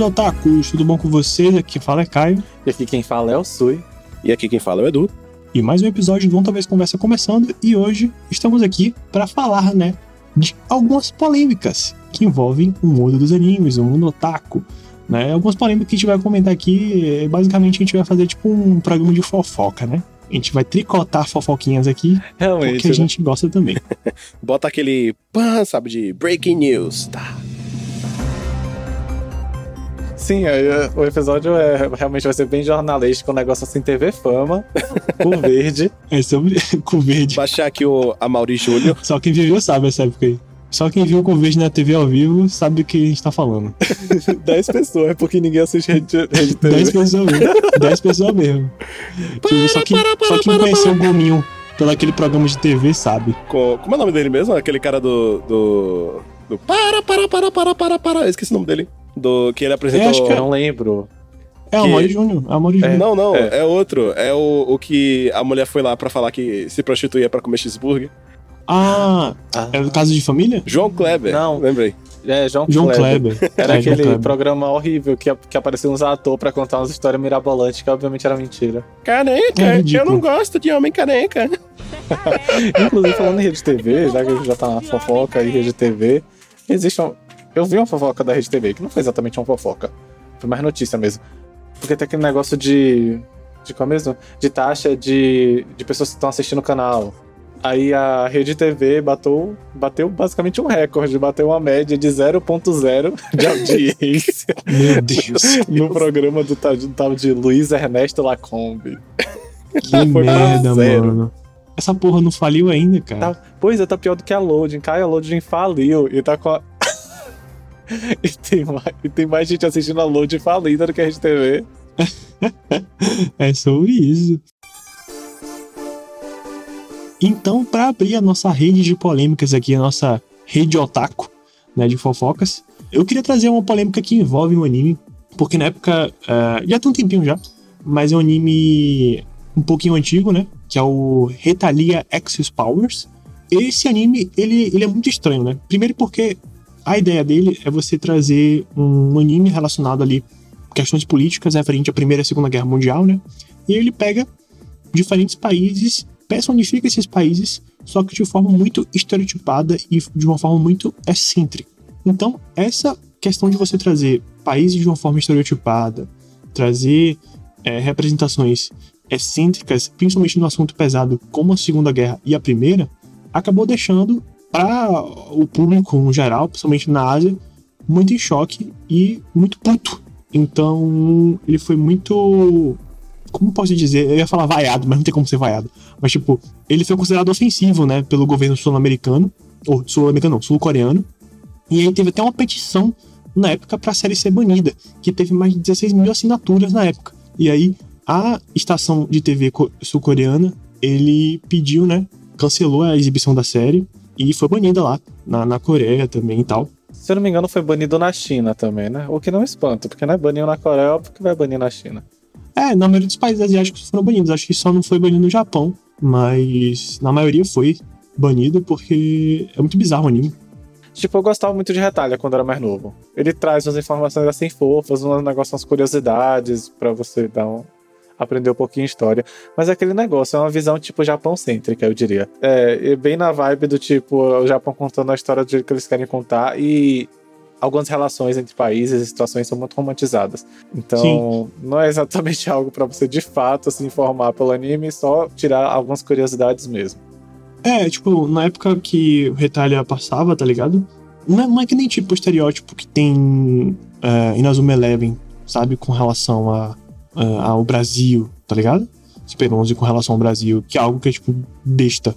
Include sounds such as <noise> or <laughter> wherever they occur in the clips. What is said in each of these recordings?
Meus queridos otakus, tudo bom com vocês? Aqui quem fala é Caio. E aqui quem fala é o Sui. E aqui quem fala é o Edu. E mais um episódio do Vão Talvez Conversa começando. E hoje estamos aqui para falar, né, de algumas polêmicas que envolvem o mundo dos animes, o mundo otaku. Né? Algumas polêmicas que a gente vai comentar aqui, basicamente a gente vai fazer tipo um programa de fofoca, né? A gente vai tricotar fofoquinhas aqui, Realmente. porque a né? gente gosta também. <laughs> Bota aquele pã, sabe, de breaking news. Tá. Sim, aí, é, o episódio é, realmente vai ser bem jornalístico, um negócio assim, TV Fama, <laughs> o verde. É sobre <laughs> com verde. Baixar aqui o Amaury Júnior. Só quem viveu sabe essa época aí. Só quem viu com verde na TV ao vivo sabe o que a gente tá falando. <laughs> 10 pessoas, é porque ninguém assiste Rede, rede TV. 10 pessoas mesmo. 10 pessoas mesmo. Tipo, só quem, só quem conheceu o Gominho pelo aquele programa de TV sabe. Com, como é o nome dele mesmo? Aquele cara do. do. do para, para, para, para, para, para. Eu esqueci o nome dele. Do que ele apresentou. É, acho que Eu não lembro. É o Que- Amori Júnior. É o Amori Júnior. Não, não, É. é, outro. É o, o que a mulher foi lá pra falar que se prostituía pra comer cheeseburger. Ah, Ah, é do caso de família? João Kleber. Não. Lembrei. é, João, João Kleber. Kleber. Era É, aquele Kleber. programa horrível que, que apareciam uns atores pra contar umas histórias mirabolantes que obviamente era mentira. Caneca, É eu não gosto de homem caneca. Inclusive, falando em Rede TV, já que já tá na fofoca e Rede TV, existe um... Eu vi uma fofoca da Rede TV, que não foi exatamente uma fofoca, foi mais notícia mesmo. Porque tem aquele negócio de... De qual mesmo? De taxa de, de pessoas que estão assistindo o canal. Aí a Rede TV bateu, bateu basicamente um recorde, bateu uma média de 0.0 <laughs> de audiência <laughs> Meu Deus. no programa do tal, tal de Luiz Ernesto Lacombe. Que merda, zero. mano. Essa porra não faliu ainda, cara. Tá, pois é, tá pior do que a Loading. Kai, a Loading faliu e tá com a... <laughs> e, tem mais, e tem mais gente assistindo a Loading falida do que a Rede TV. <laughs> É sobre isso. Então, para abrir a nossa rede de polêmicas aqui, a nossa rede otaku, né, de fofocas, eu queria trazer uma polêmica que envolve um anime, porque na época, eh, já tem um tempinho já, mas é um anime um pouquinho antigo, né, que é o Retalia Access Powers. Esse anime, ele, ele é muito estranho, né? Primeiro porque a ideia dele é você trazer um anime relacionado ali questões políticas referente à Primeira e Segunda Guerra Mundial, né? E ele pega diferentes países, personifica esses países, só que de forma muito estereotipada e de uma forma muito excêntrica. Então, essa questão de você trazer países de uma forma estereotipada, trazer eh, representações excêntricas, principalmente no assunto pesado como a Segunda Guerra e a Primeira, acabou deixando para o público no geral, principalmente na Ásia, muito em choque e muito puto então, ele foi muito. Como posso dizer? Eu ia falar vaiado, mas não tem como ser vaiado. Mas, tipo, ele foi considerado ofensivo, né, pelo governo sul-americano. Ou sul-americano não, sul-coreano. E aí teve até uma petição na época pra série ser banida, que teve mais de 16 mil assinaturas na época. E aí, a estação de TV co- sul-coreana, ele pediu, né, cancelou a exibição da série e foi banida lá, na, na Coreia também e tal. Se eu não me engano, foi banido na China também, né? O que não espanta, porque não é banido na Coreia, porque vai banir na China. É, na maioria dos países asiáticos foram banidos. Acho que só não foi banido no Japão, mas na maioria foi banido porque é muito bizarro o anime. Tipo, eu gostava muito de Retalha quando era mais novo. Ele traz umas informações assim fofas, um negócio, umas curiosidades pra você dar um, aprender um pouquinho história. Mas é aquele negócio, é uma visão tipo Japão-cêntrica, eu diria. É, bem na vibe do tipo, o Japão contando a história do jeito que eles querem contar e algumas relações entre países e situações são muito romantizadas. Então, não é exatamente <laughs> algo pra você de fato se informar pelo anime, só tirar algumas curiosidades mesmo. É, tipo, na época que o Retalha passava, tá ligado? Não é, não é que nem tipo o estereótipo que tem é, Inazuma Eleven, sabe? Com relação a, a- ao Brasil, tá ligado? Super 11 com relação ao Brasil, que é algo que é, tipo, besta.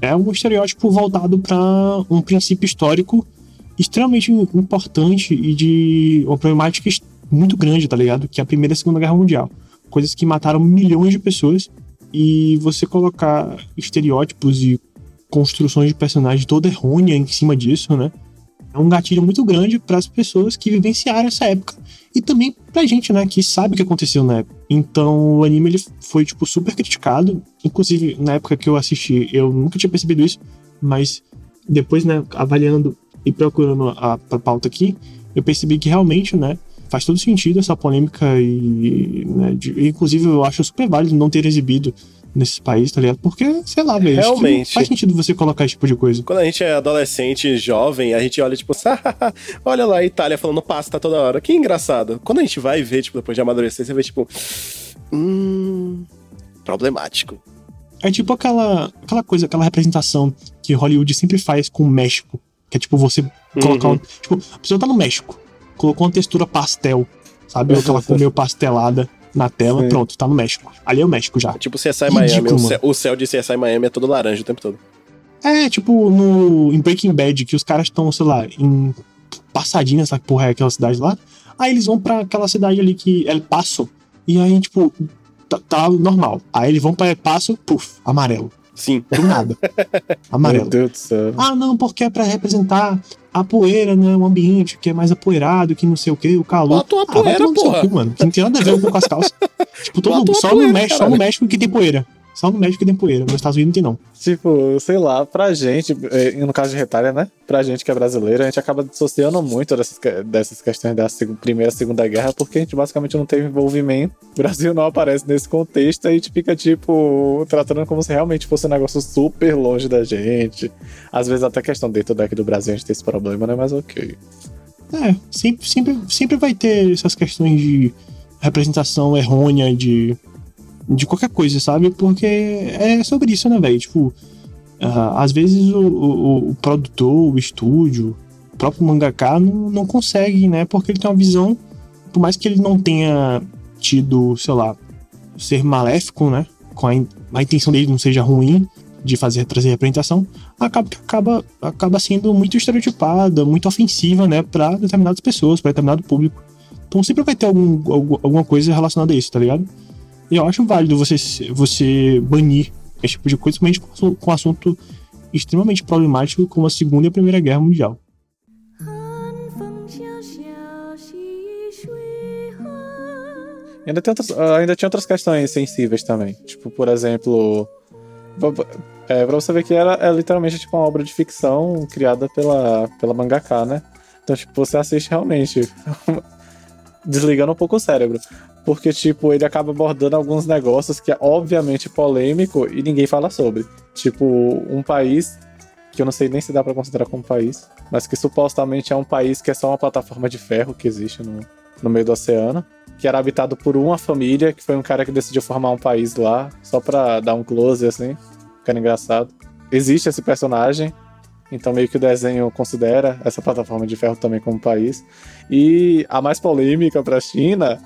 É um estereótipo voltado pra um princípio histórico extremamente importante e de uma problemática muito grande, tá ligado? Que é a Primeira e Segunda Guerra Mundial. Coisas que mataram milhões de pessoas e você colocar estereótipos e construções de personagem toda errônea em cima disso, né? É um gatilho muito grande para as pessoas que vivenciaram essa época e também pra gente, né, que sabe o que aconteceu na época. Então, o anime ele foi tipo super criticado, inclusive na época que eu assisti, eu nunca tinha percebido isso, mas depois, né, avaliando e procurando a, a pauta aqui, eu percebi que realmente, né, faz todo sentido essa polêmica e, né, de- inclusive, eu acho super válido não ter exibido nesses países, tá ligado? Porque, sei lá, velho, que Realmente. faz sentido você colocar esse tipo de coisa. Quando a gente é adolescente, jovem, a gente olha, tipo, <laughs> olha lá a Itália falando pasta toda hora. Que engraçado. Quando a gente vai ver, tipo, depois de amadurecer, você vê, tipo. Hum. Problemático. É tipo aquela, aquela coisa, aquela representação que Hollywood sempre faz com o México. Que é tipo você colocar Uhum. um. Tipo, a pessoa tá no México, colocou uma textura pastel, sabe? Ou aquela <laughs> cor meio pastelada na tela, Sim. pronto, tá no México. Ali é o México já. Tipo CSI Ridículo, Miami. O céu, o céu de CSI Miami é todo laranja o tempo todo. É, tipo no, em Breaking Bad, que os caras estão, sei lá, em Passadinha, essa porra é aquela cidade lá. Aí eles vão pra aquela cidade ali que é El Paso. E aí, tipo, tá, tá normal. Aí eles vão pra El Paso, puf, amarelo. Sim. Do nada. <laughs> Meu amarelo. Deus do céu. Ah, não, porque é pra representar a poeira, né? O ambiente que é mais apoeirado, que não sei o que, o calor. Bota uma ah, poeira, seu porra. cu, mano. Que não tem nada a ver com as calças. tipo, todo, só, poeira, no México, só no. México que tem poeira. Só no México tem poeira. Nos Estados Unidos não tem, não. Tipo, sei lá, pra gente, eh, no caso de retalha, né? Pra gente que é brasileiro, a gente acaba dissociando muito dessas, dessas questões da Primeira e Segunda Guerra, porque a gente basicamente não teve envolvimento. O Brasil não aparece nesse contexto, aí a gente fica, tipo, tratando como se realmente fosse um negócio super longe da gente. Às vezes até questão dentro daqui do Brasil a gente tem esse problema, né? Mas ok. É, sempre, sempre, sempre vai ter essas questões de representação errônea de, de qualquer coisa, sabe? Porque é sobre isso, né, velho? Tipo, ah, às vezes o, o, o produtor, o estúdio, o próprio mangaka não, não consegue, né? Porque ele tem uma visão, por mais que ele não tenha tido, sei lá, ser maléfico, né? Com a, in- a intenção dele não seja ruim de fazer trazer representação, acaba que acaba, acaba sendo muito estereotipada, muito ofensiva, né, para determinadas pessoas, para determinado público. Então sempre vai ter algum- alguma coisa relacionada a isso, tá ligado? eu acho válido você, você banir esse tipo de coisa, principalmente com um assunto extremamente problemático como a Segunda e a Primeira Guerra Mundial. Ainda, tem outras, ah, ainda tinha outras questões sensíveis também. Tipo, por exemplo. É, pra você ver que era é literalmente tipo, uma obra de ficção criada pela, pela mangaka, né? Então, tipo, você assiste realmente <laughs> desligando um pouco o cérebro. Porque, tipo, ele acaba abordando alguns negócios que é obviamente polêmico e ninguém fala sobre. Tipo, um país que eu não sei nem se dá pra considerar como país, mas que supostamente é um país que é só uma plataforma de ferro que existe no, no meio do oceano, que era habitado por uma família, que foi um cara que decidiu formar um país lá, só pra dar um close assim, ficar engraçado. Existe esse personagem, então meio que o desenho considera essa plataforma de ferro também como país. E a mais polêmica pra China,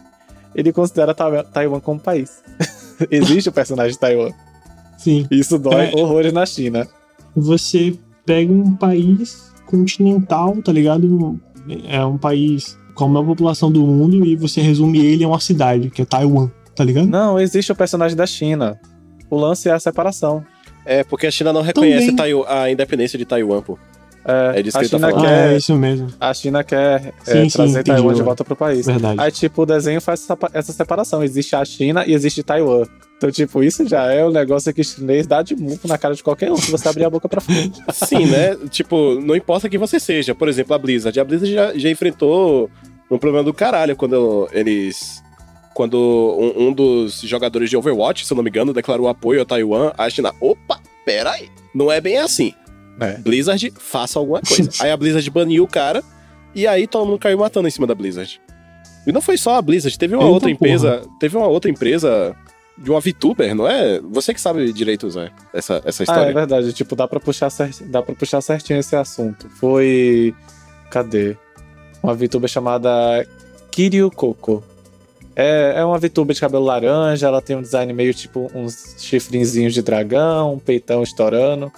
ele considera Tai- Taiwan como país. <laughs> Existe o personagem de Taiwan. Sim. Isso dói É. horrores na China. Você pega um país continental, tá ligado? É um país com a maior população do mundo e você resume ele a uma cidade, que é Taiwan, tá ligado? Não, existe o personagem da China. O lance é a separação. É, porque a China não reconhece Também. A independência de Taiwan, pô. É, É disso a que ele tá China falando. Ah, quer, é isso mesmo. a China quer é, Sim, sim, trazer entendi, Taiwan de volta pro país. Verdade. Aí, tipo, o desenho faz essa, essa separação. Existe a China e existe Taiwan. Então, tipo, isso já é um negócio que chinês dá de murro na cara de qualquer um se você abrir a boca pra frente. <laughs> Sim, né? tipo, não importa quem você seja. Por exemplo, a Blizzard. A Blizzard já, já enfrentou um problema do caralho quando eles. Quando um, um dos jogadores de Overwatch, se eu não me engano, declarou apoio a Taiwan, a China. Opa, pera aí. Não é bem assim. É. Blizzard, faça alguma coisa. <laughs> aí a Blizzard baniu o cara, e aí todo mundo caiu matando em cima da Blizzard. E não foi só a Blizzard, teve uma Eita outra porra. empresa. Teve uma outra empresa de uma VTuber, não é? Você que sabe direito, Zé, essa, essa Ah, é história. verdade. Tipo, dá pra, puxar dá pra puxar certinho esse assunto. Foi. Cadê? Uma VTuber chamada Kiryu Coco. É, é uma VTuber de cabelo laranja, ela tem um design meio tipo uns chifrinhos de dragão, um peitão estourando.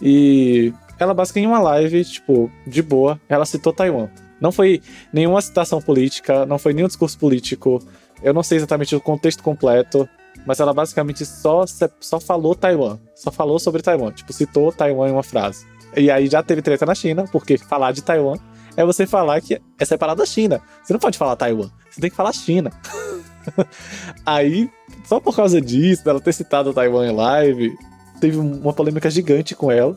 E ela basicamente em uma live, tipo, de boa, ela citou Taiwan. Não foi nenhuma citação política, não foi nenhum discurso político. Eu não sei exatamente o contexto completo, mas ela basicamente só, só falou Taiwan. Só falou sobre Taiwan. Tipo, citou Taiwan em uma frase. E aí já teve treta na China, porque falar de Taiwan é você falar que é separado da China. Você não pode falar Taiwan, você tem que falar China. <laughs> aí, só por causa disso, dela ter citado Taiwan em live, teve uma polêmica gigante com ela.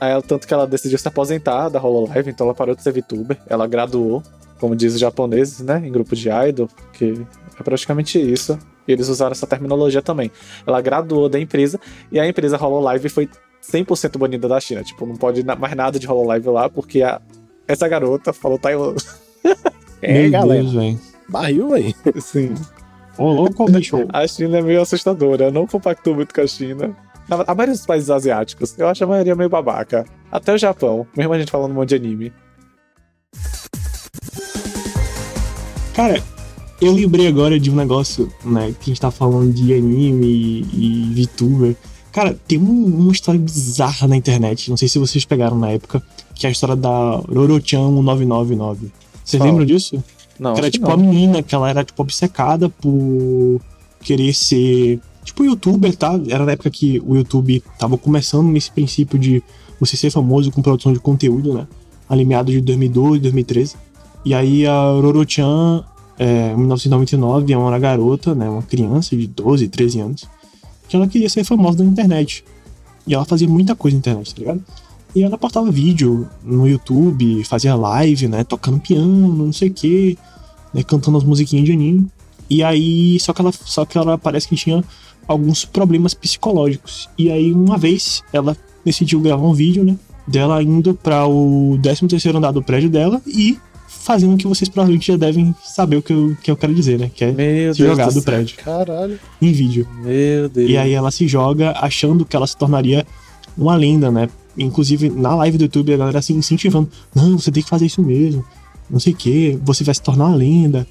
Aí, ela- tanto que ela decidiu se aposentar da Hololive, então ela parou de ser VTuber, ela graduou. como diz os japoneses, né? Em grupo de idol, que é praticamente isso. E eles usaram essa terminologia também. Ela graduou da empresa e a empresa Hololive foi 100% banida da China. Tipo, não pode mais nada de Hololive lá, porque a- essa garota falou Taiwan. <laughs> É, Meu galera. Deus, velho. Barril aí. Sim. Ô, louco, bicho. A China é meio assustadora. Eu não compacto muito com a China. A maioria dos países asiáticos, eu acho a maioria meio babaca. Até o Japão, mesmo a gente falando um monte de anime. Cara, eu lembrei agora de um negócio, né? Que a gente tá falando de anime e, e VTuber. Cara, tem um- uma história bizarra na internet, não sei se vocês pegaram na época, que é a história da Rorochan 1999. Vocês Qual? lembram disso? Não, que era tipo não. a menina que ela era tipo obcecada por querer ser tipo youtuber, tá? Era na época que o YouTube tava começando nesse princípio de você ser famoso com produção de conteúdo, né? Ali meados de 2012, 2013. E aí a Rorochan, é, em 1999, é uma garota, né? Uma criança de 12, 13 anos, que ela queria ser famosa na internet. E ela fazia muita coisa na internet, tá ligado? E ela postava vídeo no YouTube, fazia live, né? Tocando piano, não sei o quê né, cantando as musiquinhas de anime. E aí, só que ela, só que ela parece que tinha alguns problemas psicológicos. E aí, uma vez, ela decidiu gravar um vídeo, né, dela indo para o 13º andar do prédio dela e fazendo o que vocês provavelmente já devem saber o que eu, que eu quero dizer, né, que é Meu se Deus jogar do do céu. prédio Caralho. em vídeo. Meu Deus. E aí ela se joga achando que ela se tornaria uma lenda, né? Inclusive, na live do YouTube, a galera se incentivando. Não, você tem que fazer isso mesmo. Não sei o que. Você vai se tornar uma lenda.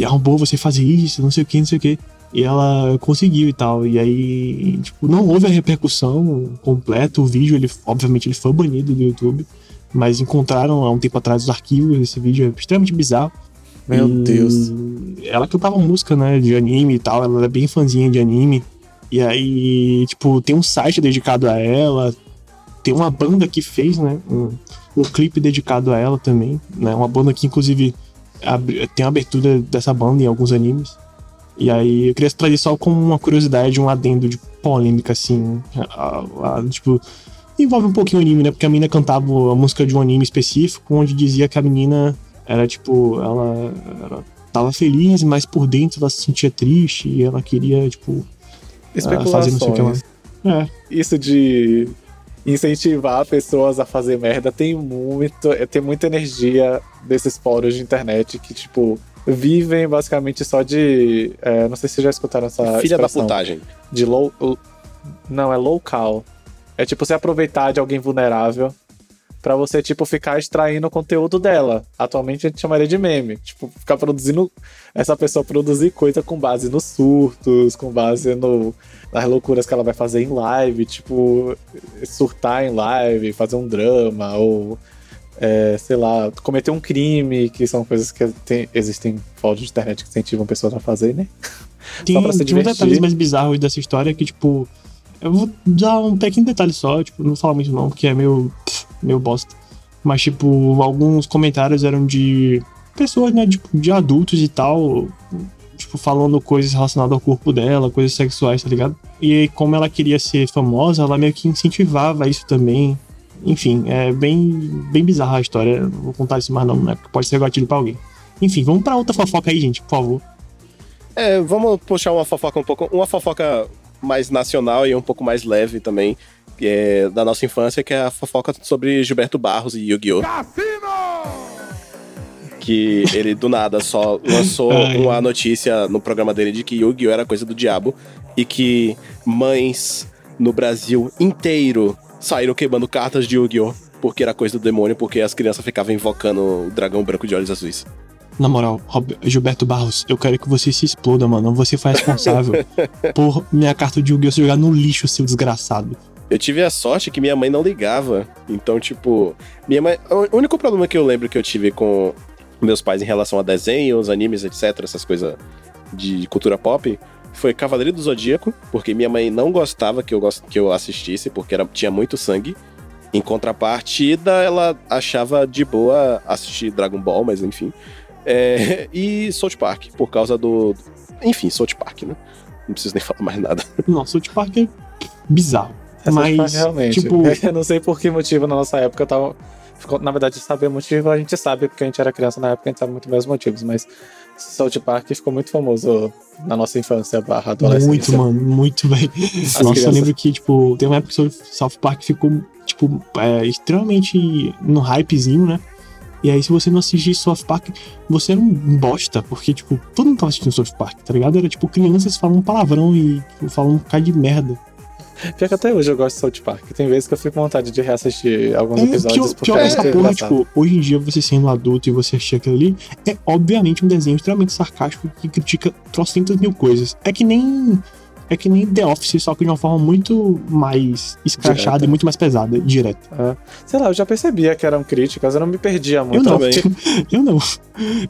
É um bom você fazer isso, não sei o que, não sei o que. E ela conseguiu e tal. E aí, tipo, não houve a repercussão completa. O vídeo, ele, obviamente, ele foi banido do YouTube. Mas encontraram há um tempo atrás os arquivos desse vídeo. É extremamente bizarro. Meu E Deus. Ela cantava música, né, de anime e tal, ela era bem fãzinha de anime. E aí, tipo, tem um site dedicado a ela, tem uma banda que fez, né, um, um clipe dedicado a ela também, né, uma banda que inclusive tem a abertura dessa banda em alguns animes. E aí eu queria trazer só como uma curiosidade, um adendo de polêmica, assim, a- a- tipo, envolve um pouquinho o anime, né, porque a menina cantava a música de um anime específico, onde dizia que a menina era tipo, ela, ela tava feliz, mas por dentro ela se sentia triste e ela queria, tipo, ah, fazer não sei o que. Especulações. É, Isso de incentivar pessoas a fazer merda tem muito, é, tem muita energia desses fóruns de internet que, tipo, vivem basicamente só de. é, não sei se vocês já escutaram essa. Filha da expressão. putagem. De low. Não, é local. É tipo você aproveitar de alguém vulnerável pra você, tipo, ficar extraindo o conteúdo dela. Atualmente a gente chamaria de meme. Tipo, ficar produzindo. Essa pessoa produzir coisa com base nos surtos, com base no, nas loucuras que ela vai fazer em live. Tipo, surtar em live, fazer um drama, ou. É, sei lá, cometer um crime, que são coisas que tem- existem fóruns de internet que incentivam pessoas a fazer, né? <laughs> tem, pra se divertir. detalhes mais bizarros dessa história que, tipo, eu vou dar um pequeno detalhe só, tipo, não vou falar muito não, porque é meio, pff, meio bosta. Mas, tipo, alguns comentários eram de pessoas, né, tipo, de adultos e tal, tipo, falando coisas relacionadas ao corpo dela, coisas sexuais, tá ligado? E como ela queria ser famosa, ela meio que incentivava isso também. Enfim, é bem, bem bizarra a história. Não vou contar isso mais não, né? Porque pode ser gatilho pra alguém. Enfim, vamos pra outra fofoca aí, gente, por favor. É, vamos puxar uma fofoca um pouco. Uma fofoca mais nacional e um pouco mais leve também. Que é da nossa infância, que é a fofoca sobre Gilberto Barros e Yu-Gi-Oh! Que ele do nada só lançou <laughs> uma notícia no programa dele de que Yu-Gi-Oh! era coisa do diabo e que mães no Brasil inteiro saíram queimando cartas de Yu-Gi-Oh! porque era coisa do demônio, porque as crianças ficavam invocando o dragão branco de olhos azuis. Na moral, Gilberto Barros, eu quero que você se exploda, mano. Você foi responsável <laughs> por minha carta de Yu-Gi-Oh! ser jogar no lixo, seu desgraçado. Eu tive a sorte que minha mãe não ligava. Então, tipo, minha mãe. O único problema que eu lembro que eu tive com meus pais em relação a desenhos, animes, etc., essas coisas de cultura pop, foi Cavaleiro do Zodíaco, porque minha mãe não gostava que eu, gos- que eu assistisse, porque era, tinha muito sangue. Em contrapartida, ela achava de boa assistir Dragon Ball, mas enfim. É, e South Park, por causa do. Enfim, South Park, né? Não preciso nem <laughs> falar mais nada. Nossa, o South Park é bizarro. Essa Mas, parte, realmente. tipo- <laughs> Eu não sei por que motivo na nossa época tava, na verdade, saber o motivo, a gente sabe, porque a gente era criança na época, a gente sabe muito bem os motivos, mas South Park ficou muito famoso na nossa infância barra adolescência. Muito, mano, muito bem. Nossa, eu crianças. lembro que, tipo, tem uma época que o South Park ficou, tipo, é, extremamente no hypezinho, né? E aí, se você não assistisse South Park, você era um bosta, porque, tipo, todo mundo tava assistindo South Park, tá ligado? Era, tipo, crianças falando palavrão e tipo, falando um bocado de merda. Pior que até hoje eu gosto de South Park. Tem vezes que eu fico com vontade de reassistir alguns É, episódios porque pior que é essa porra, tipo, hoje em dia você sendo adulto e você assistir aquilo ali, é obviamente um desenho extremamente sarcástico que critica trocentas mil coisas. É que nem. É que nem The Office, só que de uma forma muito mais escrachada e muito mais pesada, direta. Sei lá, eu já percebia que eram críticas, eu não me perdia Eu muito. não, também. <laughs> eu não.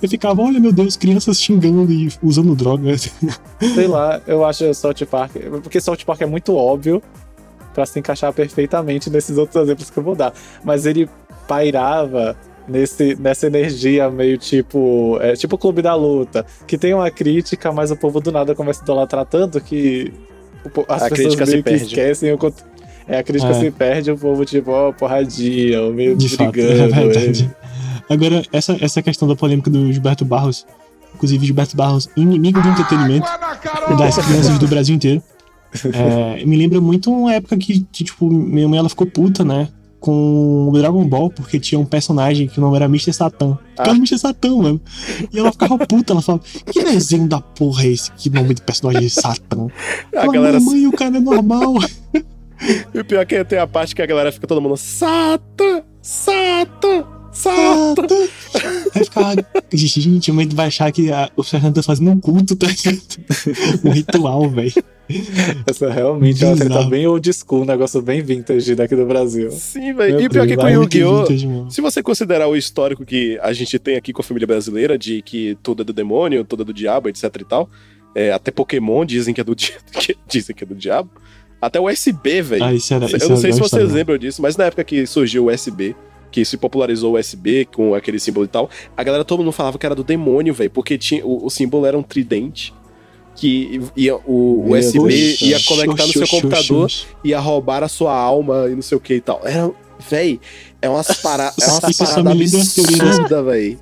Eu ficava, olha meu Deus, crianças xingando e usando droga. <laughs> Sei lá, eu acho South Park. Porque South Park é muito óbvio pra se encaixar perfeitamente nesses outros exemplos que eu vou dar. Mas ele pairava nesse, nessa energia meio tipo. É, tipo o Clube da Luta. Que tem uma crítica, mas o povo do nada começa a idolatrar tanto que as A pessoas crítica se meio que perde. esquecem o. cont- É, a crítica É. se perde, o povo, tipo, ó, porradinha, o meio De fato, brigando. <laughs> é verdade. Agora, essa, essa questão da polêmica do Gilberto Barros, inclusive Gilberto Barros, inimigo do entretenimento das crianças do Brasil inteiro, <laughs> é, me lembra muito uma época que, que, tipo, minha mãe ela ficou puta, né? Com o Dragon Ball, porque tinha um personagem que o nome era Mr. Satan. Que era o Mr. Satan, mano. E ela ficava puta, ela falava: Que desenho da porra é esse? Que nome de personagem é Satan? <laughs> A Ela, galera. Mãe, o cara é normal. <laughs> E o pior é que tem a parte que a galera fica todo mundo. Sata! Sata! Satan. Aí ficava, gente, mãe vai achar que a, o Satan tá fazendo um culto, tá ligado? Um ritual, velho. Essa realmente é uma treta bem old school, um negócio bem vintage daqui do Brasil. Sim, velho. E o pior é que com Muito Yu-Gi-Oh! vintage, mano. Se você considerar o histórico que a gente tem aqui com a família brasileira, de que tudo é do demônio, tudo é do diabo, etc e tal, é, até Pokémon dizem que é do, di- <laughs> que dizem que é do diabo, até o USB, velho. Ah, isso era. Eu isso não sei se vocês história. lembram disso, mas na época que surgiu o USB, que se popularizou o USB com aquele símbolo e tal, a galera todo mundo falava que era do demônio, velho, porque tinha, o, o símbolo era um tridente que ia, o USB Deus. ia conectar no seu computador, oxi. ia roubar a sua alma e não sei o que e tal. Era, véi, é umas, para, é umas paradas absurdas, véi.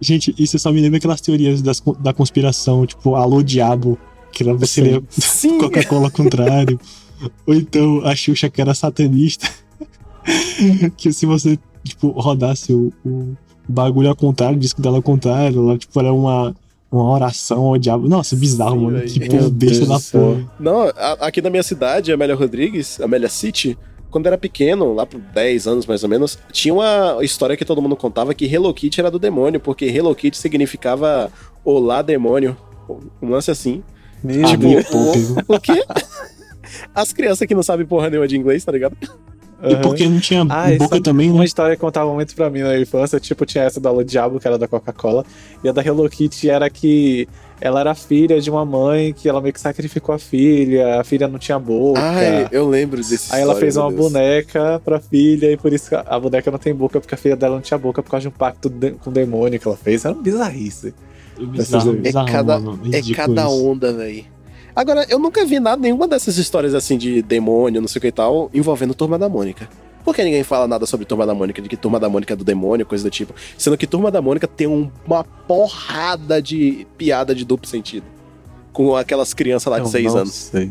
Gente, isso só me lembra aquelas teorias das, da conspiração, tipo, alô diabo, que você Sim, Coca-Cola contrário. Ou então a Xuxa que era satanista. <laughs> que se você, tipo, rodasse o, o bagulho ao contrário, o disco dela ao contrário, ela, tipo, era uma, uma oração ao diabo. Nossa, bizarro, Sim, mano. velho. Que povo besta da porra. Não, a- aqui na minha cidade, Amélia Rodrigues, Amélia City, quando era pequeno, lá por 10 anos mais ou menos, tinha uma história que todo mundo contava que Hello Kitty era do demônio, porque Hello Kitty significava Olá demônio. Um lance assim. Meu tipo, pegou. O quê? <laughs> As crianças que não sabem porra nenhuma de inglês, tá ligado? E porque não tinha Ah, boca isso- também, Uma né? história que contava muito pra mim na infância, tipo, tinha essa da Alô Diabo, que era da Coca-Cola, e a da Hello Kitty era que ela era filha de uma mãe que ela meio que sacrificou a filha, a filha não tinha boca. Ai, eu lembro desse Aí ela fez uma boneca pra filha, e por isso a boneca não tem boca, porque a filha dela não tinha boca por causa de um pacto de- com o demônio que ela fez. Era uma bizarrice. Bizarro, É bizarro, cada- mano. É cada onda, velho. Agora, eu nunca vi nada, nenhuma dessas histórias assim de demônio, não sei o que e tal, envolvendo Turma da Mônica. Por que ninguém fala nada sobre Turma da Mônica, de que Turma da Mônica é do demônio, coisa do tipo? Sendo que Turma da Mônica tem um- uma porrada de piada de duplo sentido. Com aquelas crianças lá de Eu 6 não anos. sei.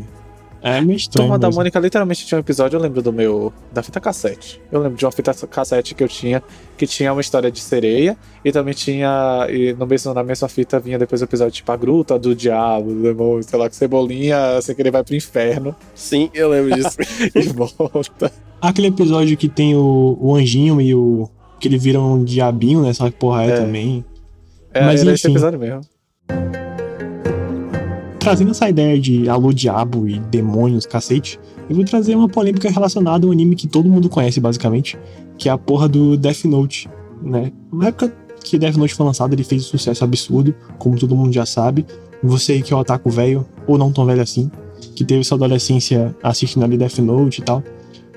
É meio estranho. Turma da mesmo. Mônica literalmente tinha um episódio, eu lembro do meu. da fita cassete. Eu lembro de uma fita cassete que eu tinha, que tinha uma história de sereia, e também tinha. E no mesmo, na mesma fita vinha depois o episódio tipo a gruta do diabo, do demônio, sei lá, que cebolinha sem querer vai pro inferno Sim, eu lembro disso. <laughs> e volta. Aquele episódio que tem o, o anjinho e o. que ele vira um diabinho, né? Só que porra é, É. também. É, Mas era esse enfim. episódio mesmo. Trazendo essa ideia de alô diabo e demônios, cacete, eu vou trazer uma polêmica relacionada a um anime que todo mundo conhece, basicamente, que é a porra do Death Note, né? Na época que Death Note foi lançado, ele fez um sucesso absurdo, como todo mundo já sabe. Você que é o otaku velho, ou não tão velho assim, que teve sua adolescência assistindo ali Death Note e tal,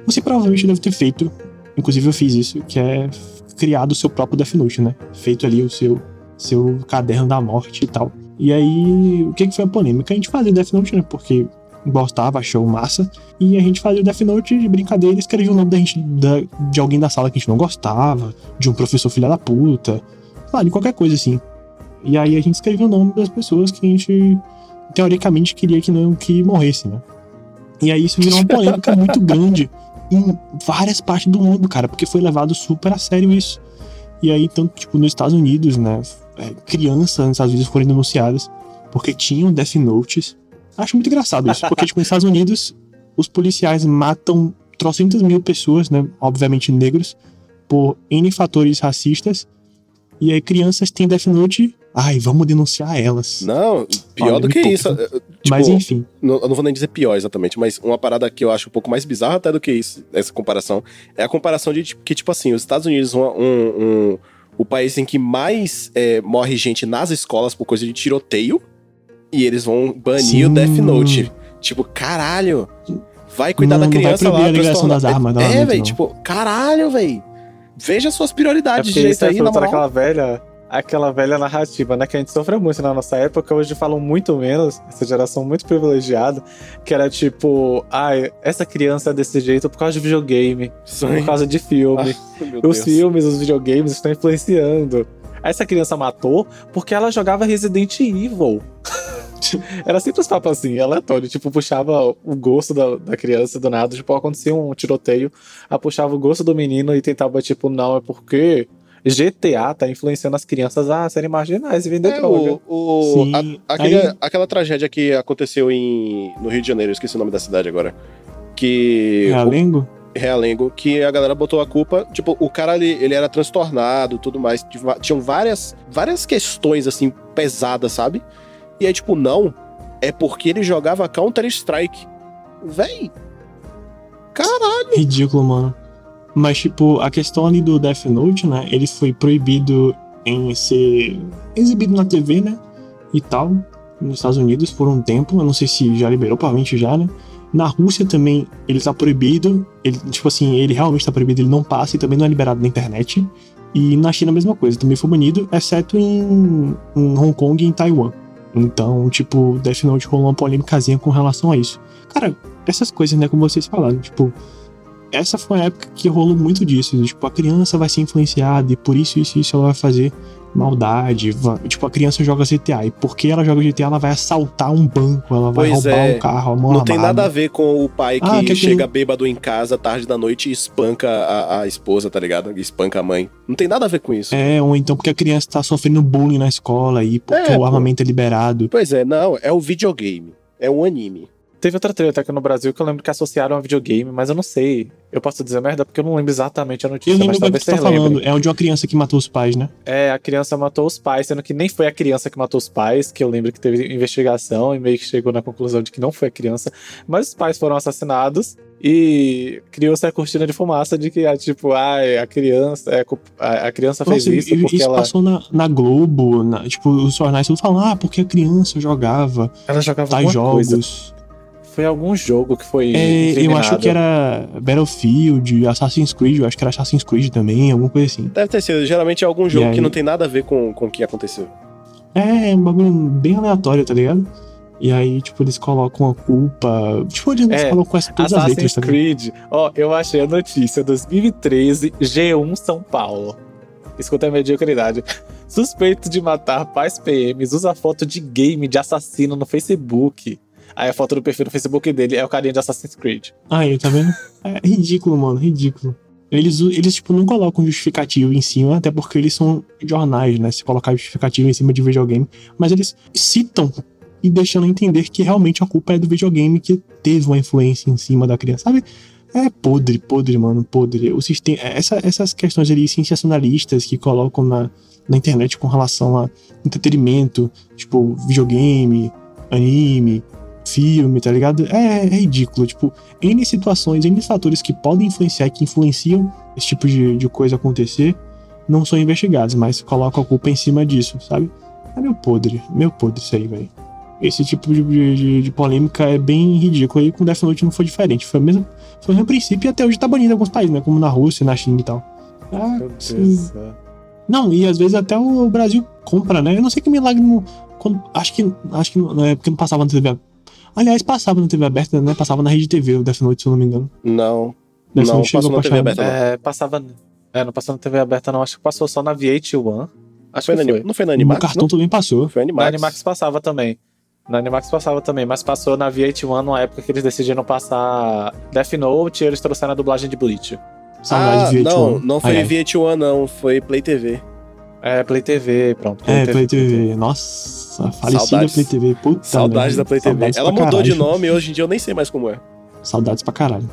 você provavelmente deve ter feito, inclusive eu fiz isso, que é criado o seu próprio Death Note, né? Feito ali o seu, seu caderno da morte e tal. E aí, o que, que foi a polêmica? A gente fazia Death Note, né? Porque gostava, achou massa. E a gente fazia o Death Note de brincadeira, escrevia o nome da gente, da- de alguém da sala que a gente não gostava, de um professor filha da puta, sei lá, de qualquer coisa assim. E aí a gente escrevia o nome das pessoas que a gente, teoricamente, queria que não que morresse, né? E aí isso virou uma polêmica <laughs> muito grande em várias partes do mundo, cara, porque foi levado super a sério isso. E aí, então, tipo, nos Estados Unidos, né, é, crianças nos Estados Unidos foram denunciadas porque tinham Death Notes. Acho muito engraçado isso, porque, tipo, nos Estados Unidos, os policiais matam trocentas mil pessoas, né, obviamente negros, por N fatores racistas. E aí, crianças têm Death Note, ai, vamos denunciar elas. Não, pior Olha, do que isso. né? eh, Tipo, Mas enfim, não- eu não vou nem dizer pior exatamente, mas uma parada que eu acho um pouco mais bizarra até do que isso, essa comparação, é a comparação de tipo, que, tipo assim, os Estados Unidos um, um- o país em que mais é, morre gente nas escolas por coisa de tiroteio, e eles vão banir Sim. o Death Note. Tipo, caralho, vai cuidar Não, da não vai criança lá. a transtornar- das armas, É, velho, tipo, caralho, velho. Veja suas É prioridades isso jeito é aí, na moral. daquela velha, aquela velha narrativa, né? Que a gente sofreu muito na nossa época, hoje falam muito menos, essa geração muito privilegiada, que era tipo, ai, essa criança é desse jeito por causa de videogame, por causa de filme. Meu Os filmes, os videogames estão influenciando. Essa criança matou porque ela jogava Resident Evil. <laughs> Era sempre os papos assim, aleatório. Tipo, puxava o gosto da, da criança do nada. Tipo, acontecia um tiroteio, ela puxava o gosto do menino e tentava, tipo, não, é porque GTA tá influenciando as crianças a serem marginais e vender É, droga. o, o- Sim, a- aquele- aí- aquela tragédia que aconteceu em, no Rio de Janeiro, eu esqueci o nome da cidade agora. Que. o- Realengo? Realengo, que a galera botou a culpa. Tipo, o cara ele, ele era transtornado tudo mais. Tinham várias, várias questões, assim, pesadas, sabe? E aí, tipo, não. É porque ele jogava Counter-Strike. Véi. Caralho. Ridículo, mano. Mas, tipo, a questão ali do Death Note, né? Ele foi proibido em ser exibido na TV, né? E tal. Nos Estados Unidos por um tempo. Eu não sei se já liberou, provavelmente já, né? Na Rússia também ele tá proibido. Ele, tipo assim, ele realmente tá proibido, ele não passa e também não é liberado na internet. E na China a mesma coisa, também foi banido, exceto em, em Hong Kong e em Taiwan. Então, tipo, Death Note rolou uma polêmicazinha com relação a isso. Cara, essas coisas, né, como vocês falaram, tipo, essa foi a época que rolou muito disso. Tipo, a criança vai ser influenciada e por isso, isso, isso ela vai fazer maldade. Tipo, a criança joga GTA e porque ela joga GTA, ela vai assaltar um banco, ela vai Pois roubar é. um carro, Não tem nada a ver com o pai que Ah, que chega tem- bêbado em casa tarde da noite e espanca a, a esposa, tá ligado? E espanca a mãe. Não tem nada a ver com isso. É, ou então porque a criança tá sofrendo bullying na escola e porque É, o pô. armamento é liberado. Pois é, não, é o videogame. É um anime. Teve outra treta aqui no Brasil que eu lembro que associaram a videogame, mas eu não sei. Eu posso dizer merda porque eu não lembro exatamente a notícia, Eu lembro mas do que talvez você tá falando. É onde uma criança que matou os pais, né? É, a criança matou os pais, sendo que nem foi a criança que matou os pais, que eu lembro que teve investigação e meio que chegou na conclusão de que não foi a criança, mas os pais foram assassinados e criou-se a cortina de fumaça de que, ah, tipo, ai, a criança, é, a criança fez Nossa, isso porque isso ela, passou na, na Globo, na- tipo, os jornais tudo falam, ah, porque a criança jogava ela jogava tais alguma coisa. Foi algum jogo que foi É, eu acho que era Battlefield, Assassin's Creed, eu acho que era Assassin's Creed também, alguma coisa assim. Deve ter sido. Geralmente é algum jogo aí? que não tem nada a ver com, com o que aconteceu. É, um bagulho bem aleatório, tá ligado? E aí, tipo, eles colocam a culpa. Tipo, eles É, colocam essa, todas as letras, Assassin's tá ligado? Creed. Ó, eu achei a notícia 2013, G1 São Paulo. Escuta a mediocridade. Suspeito de matar pais PMs usa foto de game de assassino no Facebook. Aí a foto do perfil no Facebook dele é o carinha de Assassin's Creed. Aí, tá vendo? É ridículo, mano, ridículo. Eles, eles, tipo, não colocam justificativo em cima, até porque eles são jornais, né? Se colocar justificativo em cima de videogame. Mas eles citam e deixando entender que realmente a culpa é do videogame que teve uma influência em cima da criança, sabe? É podre, podre, mano, podre. O sistema, essa, essas questões ali sensacionalistas que colocam na, na internet com relação a entretenimento, tipo, videogame, anime, filme, tá ligado? É, é ridículo. Tipo, N situações, N fatores que podem influenciar que influenciam esse tipo de, de coisa acontecer não são investigados, mas colocam a culpa em cima disso, sabe? É meio podre, meio podre isso aí, velho. Esse tipo de, de, de polêmica é bem ridículo. E com Death Note não foi diferente. Foi o mesmo, foi o mesmo princípio e até hoje tá banido em alguns países, né? Como na Rússia, na China e tal. Ah, Meu. Não, e às vezes até o Brasil compra, né? Eu não sei que milagre não. quando- acho que. Acho que não é porque não passava na TV Aliás, passava na TV aberta, né? Passava na rede TV o Death Note, se eu não me engano. Não. Death não, Note chegou passou a na TV aberta. É, passava. É, não passou na TV aberta, não. Acho que passou só na VH1. Acho Foi que na, foi. Anim- não foi na No Animax? cartão não? também passou. Foi Na Animax. Animax passava também. Na Animax passava também, mas passou na VH1 numa época que eles decidiram passar Death Note e eles trouxeram a dublagem de Bleach. Ah, de VH1. não, não foi Ai, ai. VH1 não, foi Play TV. É, Play TV, pronto. É, Play TV. Nossa, falecida Saudades. Play TV. Puta Saudades da Play TV. Saudades Ela mudou de caralho. nome e hoje em dia eu nem sei mais como é. Saudades pra caralho.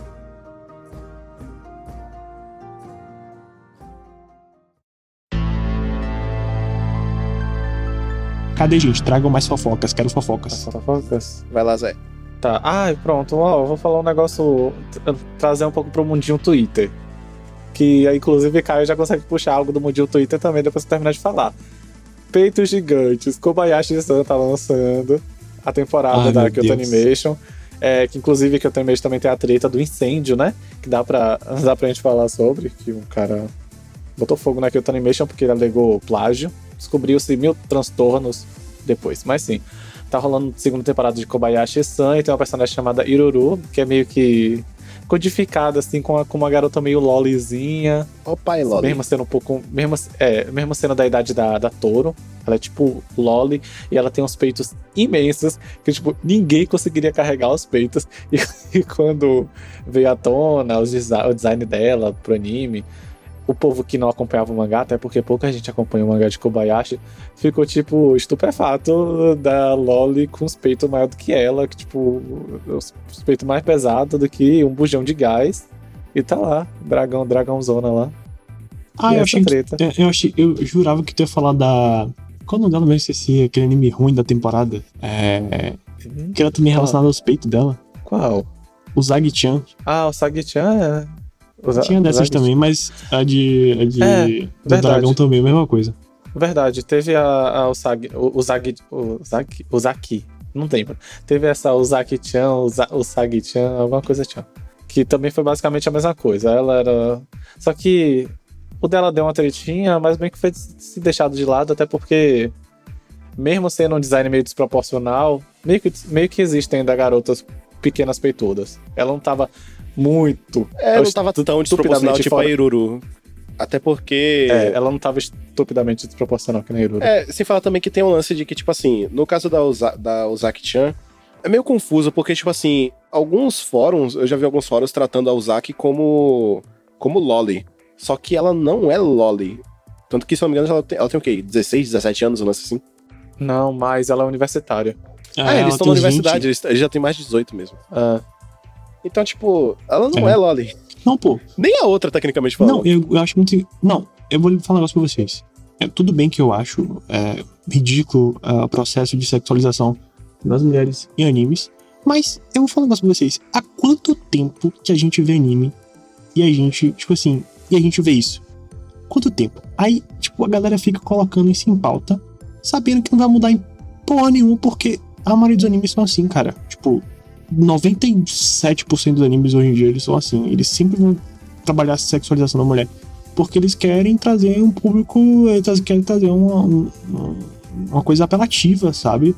Cadê, gente? Tragam mais fofocas. Quero fofocas. Fofocas. Vai lá, Zé. Tá. Ah, pronto. Ó, eu vou falar um negócio. Trazer um pouco pro mundinho Twitter. Que inclusive Caio já consegue puxar algo do mundinho Twitter também depois que eu terminar de falar. Peitos gigantes. Kobayashi-san tá lançando a temporada Ai, da Kyoto. Animation. É, que inclusive Kyoto Animation também tem a treta do incêndio, né? Que dá pra, <laughs> dá pra gente falar sobre. Que um cara botou fogo na Kyoto Animation porque ele alegou plágio. Descobriu-se mil transtornos depois. Mas sim, tá rolando segunda temporada de Kobayashi-san e tem uma personagem chamada Iruru, que é meio que codificada, assim, com, a- com uma garota meio lolizinha. Ó, pai, Loli. Mesmo sendo um pouco. Mesmo, é, mesmo sendo da idade da, da Toro. Ela é tipo Loli e ela tem uns peitos imensos que, tipo, ninguém conseguiria carregar os peitos. E, <laughs> e quando veio à tona o design dela pro anime, o povo que não acompanhava o mangá, até porque pouca gente acompanha o mangá de Kobayashi, ficou, tipo, estupefato da Loli com os peitos maior do que ela, que, tipo, os, os peitos mais pesados do que um bujão de gás. E tá lá, dragão, dragãozona lá. Ah, E eu achei, que, treta. é, eu achei. Eu jurava que tu ia falar da. Qual o nome dela mesmo? Esqueci, aquele anime ruim da temporada. É. Que era também Qual? relacionado aos peitos dela. Qual? O Zag-chan. Ah, o Sagi-chan é. Tinha dessas também, mas a de. A de É, do dragão também, a mesma coisa. Verdade, teve a, a- o Sag. O, o Zag. O Zag. O Zaki. Não lembro. Teve essa o Zaki-chan, o, Za, o Sagi-chan, alguma coisa chan. Que também foi basicamente a mesma coisa. Ela era. Só que o dela deu uma tretinha, mas bem que foi se deixado de lado, até porque. Mesmo sendo um design meio desproporcional, meio que, meio que existem ainda garotas pequenas peitudas. Ela não tava muito. É, não tava tão desproporcional tipo fora- a Iruru. Até porque. É, ela não tava estupidamente desproporcional que nem a Iruru. É, sem falar também que tem um lance de que, tipo assim, no caso da, Uza, da Uzaki-chan, é meio confuso, porque, tipo assim, alguns fóruns, eu já vi alguns fóruns tratando a Uzaki como. como Loli. Só que ela não é Loli. Tanto que, se eu não me engano, ela tem, ela tem o quê? 16, 17 anos, um lance assim? Não, mas ela é universitária. Ah, ela eles estão na 20. universidade, eles, eles já têm mais de 18 mesmo. Ah, Então, tipo, ela não É. é, Loli. Não, pô. Nem a outra, tecnicamente falando. Não, eu, eu acho muito. Não, eu vou falar um negócio pra vocês. É, tudo bem que eu acho é, ridículo é, o processo de sexualização das mulheres em animes, mas eu vou falar um negócio pra vocês. Há quanto tempo que a gente vê anime e a gente, tipo assim, e a gente vê isso? Quanto tempo? Aí, tipo, a galera fica colocando isso em pauta, sabendo que não vai mudar em porra nenhuma, porque a maioria dos animes são assim, cara. Tipo, 97% dos animes hoje em dia eles são assim. Eles sempre vão trabalhar a sexualização da mulher. Porque eles querem trazer um público. Eles querem trazer uma, um- uma coisa apelativa, sabe?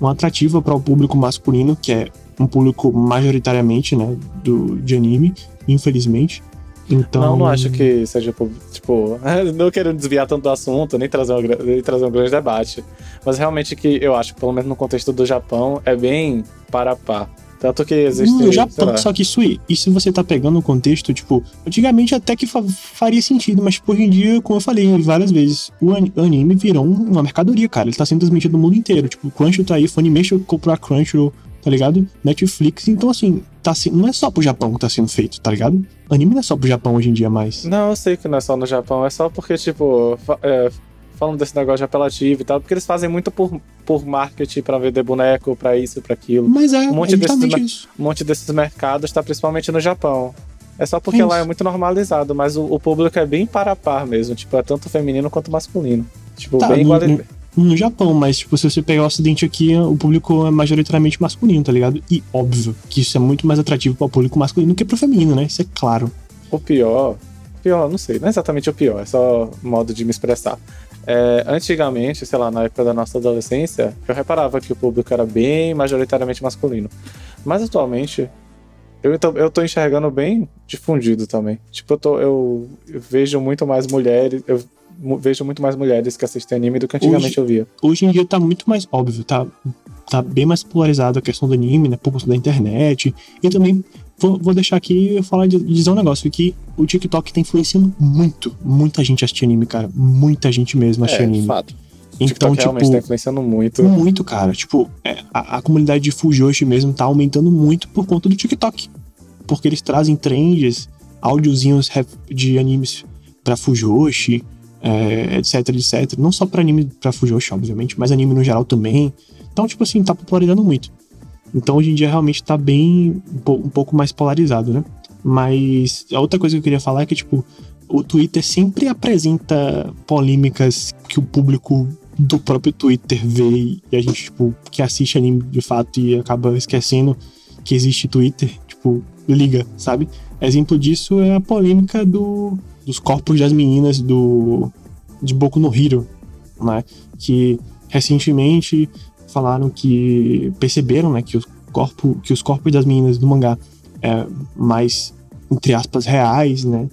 Uma atrativa para o público masculino, que é um público majoritariamente, né? Do, de anime, infelizmente. Então. Não, não acho que seja, tipo, <laughs> não quero desviar tanto do assunto, nem trazer, gra- nem trazer um grande debate. Mas realmente que eu acho, pelo menos no contexto do Japão, é bem para pá. Tanto que existe. No Japão, só que isso aí, e se você tá pegando o contexto, tipo, antigamente até que fa- faria sentido, mas tipo, hoje em dia, como eu falei várias vezes, o an- anime virou um- uma mercadoria, cara. Ele tá sendo transmitido no mundo inteiro. Tipo, o Crunchyroll tá aí, Funimation comprou a Crunchyroll, tá ligado? Netflix, então assim, tá se- não é só pro Japão que tá sendo feito, tá ligado? Anime não é só pro Japão hoje em dia mais. Não, eu sei que não é só no Japão, é só porque, tipo, é, falando desse negócio de apelativo e tal, porque eles fazem muito por, por marketing pra vender boneco, pra isso, pra aquilo. Mas é, Um monte é desses- isso. Um monte desses mercados tá principalmente no Japão. É só porque É lá é muito normalizado, mas o, o público é bem para a par mesmo, tipo, é tanto feminino quanto masculino. Tipo, Tá, bem no- igual. no Japão, mas tipo, se você pegar o ocidente aqui, o público é majoritariamente masculino, tá ligado? E óbvio que isso é muito mais atrativo para o público masculino que pro feminino, né? Isso é claro. O pior. Pior, não sei, não é exatamente o pior, é só modo de me expressar. É, antigamente, sei lá, na época da nossa adolescência, eu reparava que o público era bem majoritariamente masculino. Mas atualmente, eu, tô- eu tô enxergando bem difundido também. Tipo, eu, tô, eu, eu vejo muito mais mulheres. Eu vejo muito mais mulheres que assistem anime do que antigamente Hoje- eu via. Hoje em dia tá muito mais óbvio, tá, tá bem mais polarizado a questão do anime, né? Por conta da internet. E também vou, vou deixar aqui eu falar de dizer um negócio que o TikTok tá influenciando muito, muita gente a assistir anime, cara. Muita gente mesmo a assistir É, anime. fato. Então, realmente tipo, tá influenciando muito. muito, cara. Tipo, é, a, a comunidade de Fujoshi mesmo tá aumentando muito por conta do TikTok. Porque eles trazem trends, áudiozinhos de animes pra Fujoshi, é, etc, etc. Não só pra anime pra Fujoshi, obviamente, mas anime no geral também. Então, tipo assim, tá popularizando muito. Então, hoje em dia, realmente tá bem um, um pouco mais polarizado, né? Mas a outra coisa que eu queria falar é que, tipo, o Twitter sempre apresenta polêmicas que o público do próprio Twitter vê e a gente, tipo, que assiste anime de fato e acaba esquecendo que existe Twitter, tipo, liga, sabe? Exemplo disso é a polêmica do, dos corpos das meninas do de Boku no Hero, né? Que recentemente falaram que perceberam, né, que os corpos que os corpos das meninas do mangá é mais entre aspas reais, né?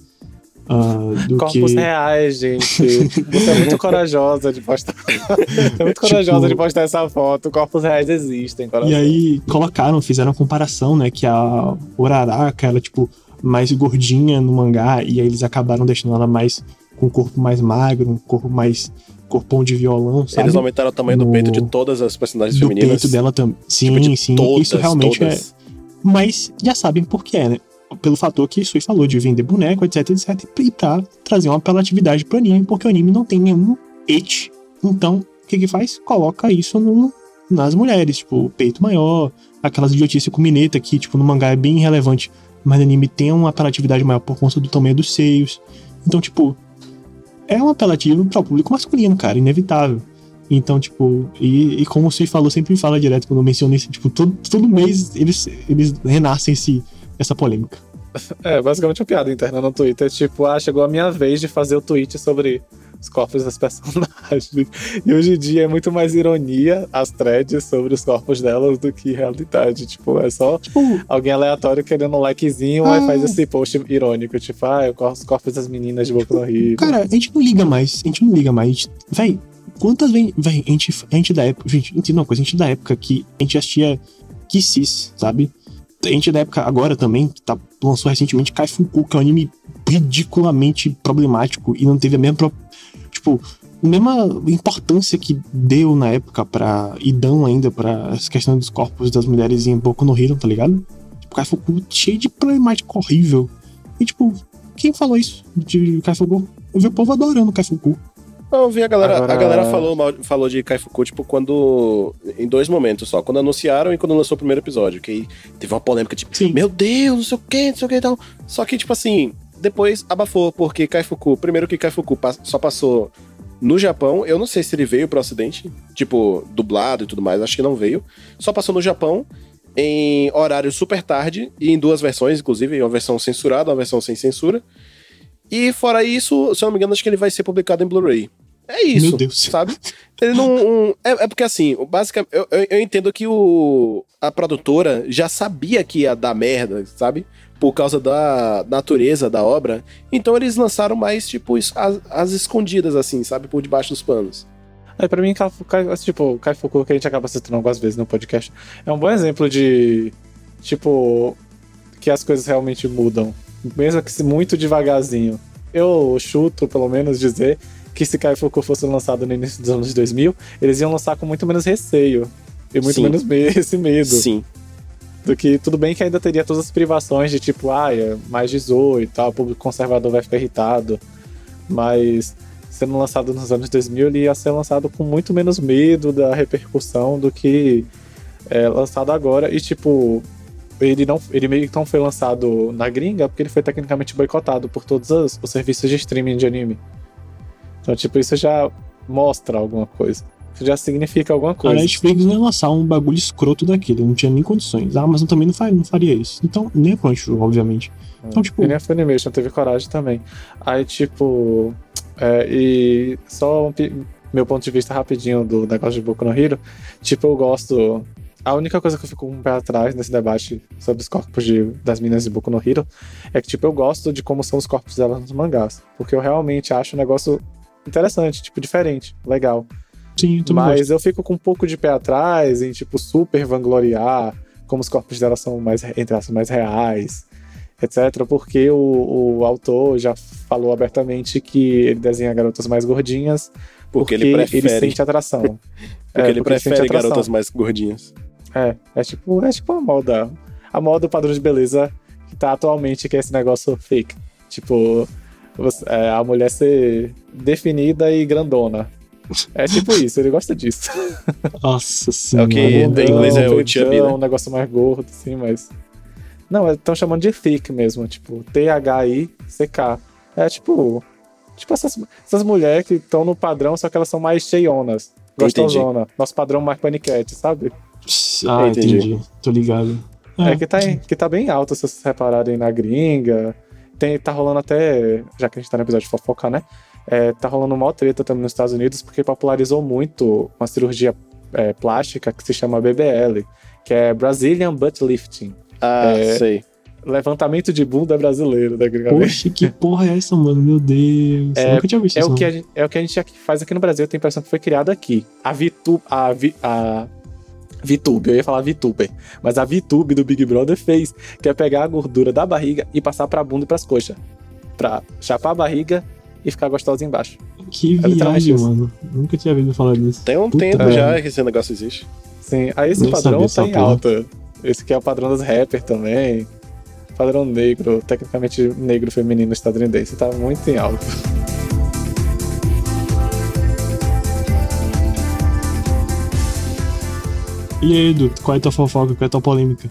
do Corpos que reais, gente. Você é muito <laughs> corajosa de postar. <laughs> Você é muito corajosa Tipo- de postar essa foto. Corpos reais existem, coração. E aí colocaram, fizeram a comparação, né? Que a Uraraka era, tipo, mais gordinha no mangá, e aí eles acabaram deixando ela mais com um corpo mais magro, um corpo mais corpão de violão, sabe? Eles aumentaram o tamanho do No- peito de todas as personagens do femininas. peito dela também. Sim, Tipo, de sim. todas, isso realmente todas. é. Mas já sabem por quê, né? Pelo fator que Sui falou de vender boneco, etc, etc, e pra trazer uma apelatividade pro anime, porque o anime não tem nenhum et. Então, o que que faz? Coloca isso no, nas mulheres, tipo, peito maior, aquelas idiotices com mineta que, tipo, no mangá é bem irrelevante, mas no anime tem uma apelatividade maior por conta do tamanho dos seios. Então, tipo, é um apelativo para o público masculino, cara, inevitável. Então, tipo, e, e como Sui falou, sempre fala direto quando eu menciono isso, tipo, todo, todo mês eles, eles renascem esse, essa polêmica. É, basicamente uma piada interna no Twitter. Tipo, ah, chegou a minha vez de fazer o tweet sobre os corpos das <laughs> personagens. E hoje em dia é muito mais ironia as threads sobre os corpos delas do que realidade. Tipo, é só Tipo, alguém aleatório querendo um likezinho, Ah. aí faz esse post irônico. Tipo, ah, eu corto os corpos das meninas de boca no Rio. cara, a gente não liga mais, a gente não liga mais. Véi, quantas vezes. Véi, a gente, a gente da época. Gente, entenda uma coisa, a gente da época que a gente assistia Kisses, sabe? A gente da época agora também, que tá, lançou recentemente Kaifuku, que é um anime ridiculamente problemático e não teve a mesma. Tipo, a mesma importância que deu na época pra. e dão ainda pra essa questão dos corpos das mulheres em Boku no Hero, tá ligado? Tipo, Kaifuku cheio de problemática horrível. E tipo, quem falou isso de Kaifuku? Eu vi o povo adorando Kaifuku. Eu vi a galera, Agora- a galera falou, mal- falou de Kaifuku, tipo, quando. Em dois momentos só. Quando anunciaram e quando lançou o primeiro episódio. Que aí teve uma polêmica, tipo, Sim. meu Deus, não sei o que, não sei o que e tal. Só que, tipo assim, depois abafou, porque Kaifuku. Primeiro que Kaifuku só passou no Japão. Eu não sei se ele veio pro ocidente, tipo, dublado e tudo mais, acho que não veio. Só passou no Japão. Em horário super tarde e em duas versões, inclusive, uma versão censurada, uma versão sem censura. E fora isso, se eu não me engano, acho que ele vai ser publicado em Blu-ray. É isso, Meu Deus. sabe? Ele não. um- é, é porque assim, básica, eu, eu, eu entendo que o, a produtora já sabia que ia dar merda, sabe? Por causa da natureza da obra. Então eles lançaram mais, tipo, as, as escondidas, assim, sabe? Por debaixo dos panos. Aí pra mim, Kai- Kai- tipo, o Kaifuku, que a gente acaba citando algumas vezes no podcast, é um bom exemplo de, tipo, que as coisas realmente mudam. Mesmo que se muito devagarzinho. Eu chuto, pelo menos, dizer que se Kaifuku fosse lançado no início dos anos 2000, eles iam lançar com muito menos receio. E muito Sim. menos me- <laughs> esse medo. Sim. Do que tudo bem que ainda teria todas as privações de tipo, ah, é mais 18 e tal, o público conservador vai ficar irritado. Mas sendo lançado nos anos 2000, ele ia ser lançado com muito menos medo da repercussão do que é lançado agora. E tipo, ele não, ele meio que não foi lançado na gringa porque ele foi tecnicamente boicotado por todos os, os serviços de streaming de anime. Então, tipo, isso já mostra alguma coisa. Isso já significa alguma A coisa. Netflix não ia lançar um bagulho escroto daquele, não tinha nem condições. A Amazon também não faria, não faria isso. Então, nem a Crunchyroll, obviamente. Então, tipo, E nem a Funimation teve coragem também. Aí, tipo. é, e só um meu ponto de vista rapidinho do negócio de Boku no Hero. Tipo, eu gosto. A única coisa que eu fico com um pé atrás nesse debate sobre os corpos de- das meninas de Boku no Hero é que, tipo, eu gosto de como são os corpos delas nos mangás. Porque eu realmente acho um negócio interessante, tipo, diferente, legal. Sim, gosto. Mas eu fico com um pouco de pé atrás em, tipo, super vangloriar como os corpos dela são mais, entre aspas, mais reais, etc. Porque o, o autor já falou abertamente que ele desenha garotas mais gordinhas Porque, ele prefere. sente atração. <laughs> porque É, ele sente prefere atração. garotas mais gordinhas. É, é tipo, é tipo a moda. A moda do padrão de beleza que tá atualmente, que é esse negócio fake. Tipo, você- é, a mulher ser definida e grandona. É tipo isso, ele gosta disso. <laughs> Nossa senhora. Ok, em Bundão, inglês é o chubby, né? um negócio mais gordo, assim, mas. Não, estão chamando de thick mesmo, tipo, T-H-I-C-K. É tipo. Tipo essas, essas mulheres que estão no padrão, só que elas são mais cheionas. Gostosona. Nosso padrão mais paniquete, sabe? Ah, Entendi. entendi. Tô ligado. É, que, tá, em- que tá bem alto, se vocês repararem na gringa. Tem, tá rolando até. Já que a gente tá no episódio de fofoca, né? É, tá rolando uma treta também nos Estados Unidos, porque popularizou muito uma cirurgia é, plástica que se chama BBL, que é Brazilian Butt Lifting. Ah, É, sei. Levantamento de bunda brasileiro, da gringa. Poxa, que porra é essa, mano? Meu Deus. É- Eu nunca tinha visto É isso. o, que gente, é o que a gente aqui faz aqui no Brasil, eu tenho a impressão que foi criado aqui. A VTube, a, Vi- a VTube, eu ia falar VTuber, mas a VTube do Big Brother fez, que é pegar a gordura da barriga e passar pra bunda e pras coxas. Pra chapar a barriga e ficar gostosa embaixo. Que é viagem, mano. Nunca tinha ouvido falar disso. Tem um Puta tempo merda. já que esse negócio existe. Sim, aí esse Nem padrão tá em porra. alta. Esse aqui é o padrão dos rappers também. Padrão negro, tecnicamente negro feminino estadunidense, tá muito em alta. E aí, Edu, qual é a tua fofoca? Qual é a tua polêmica?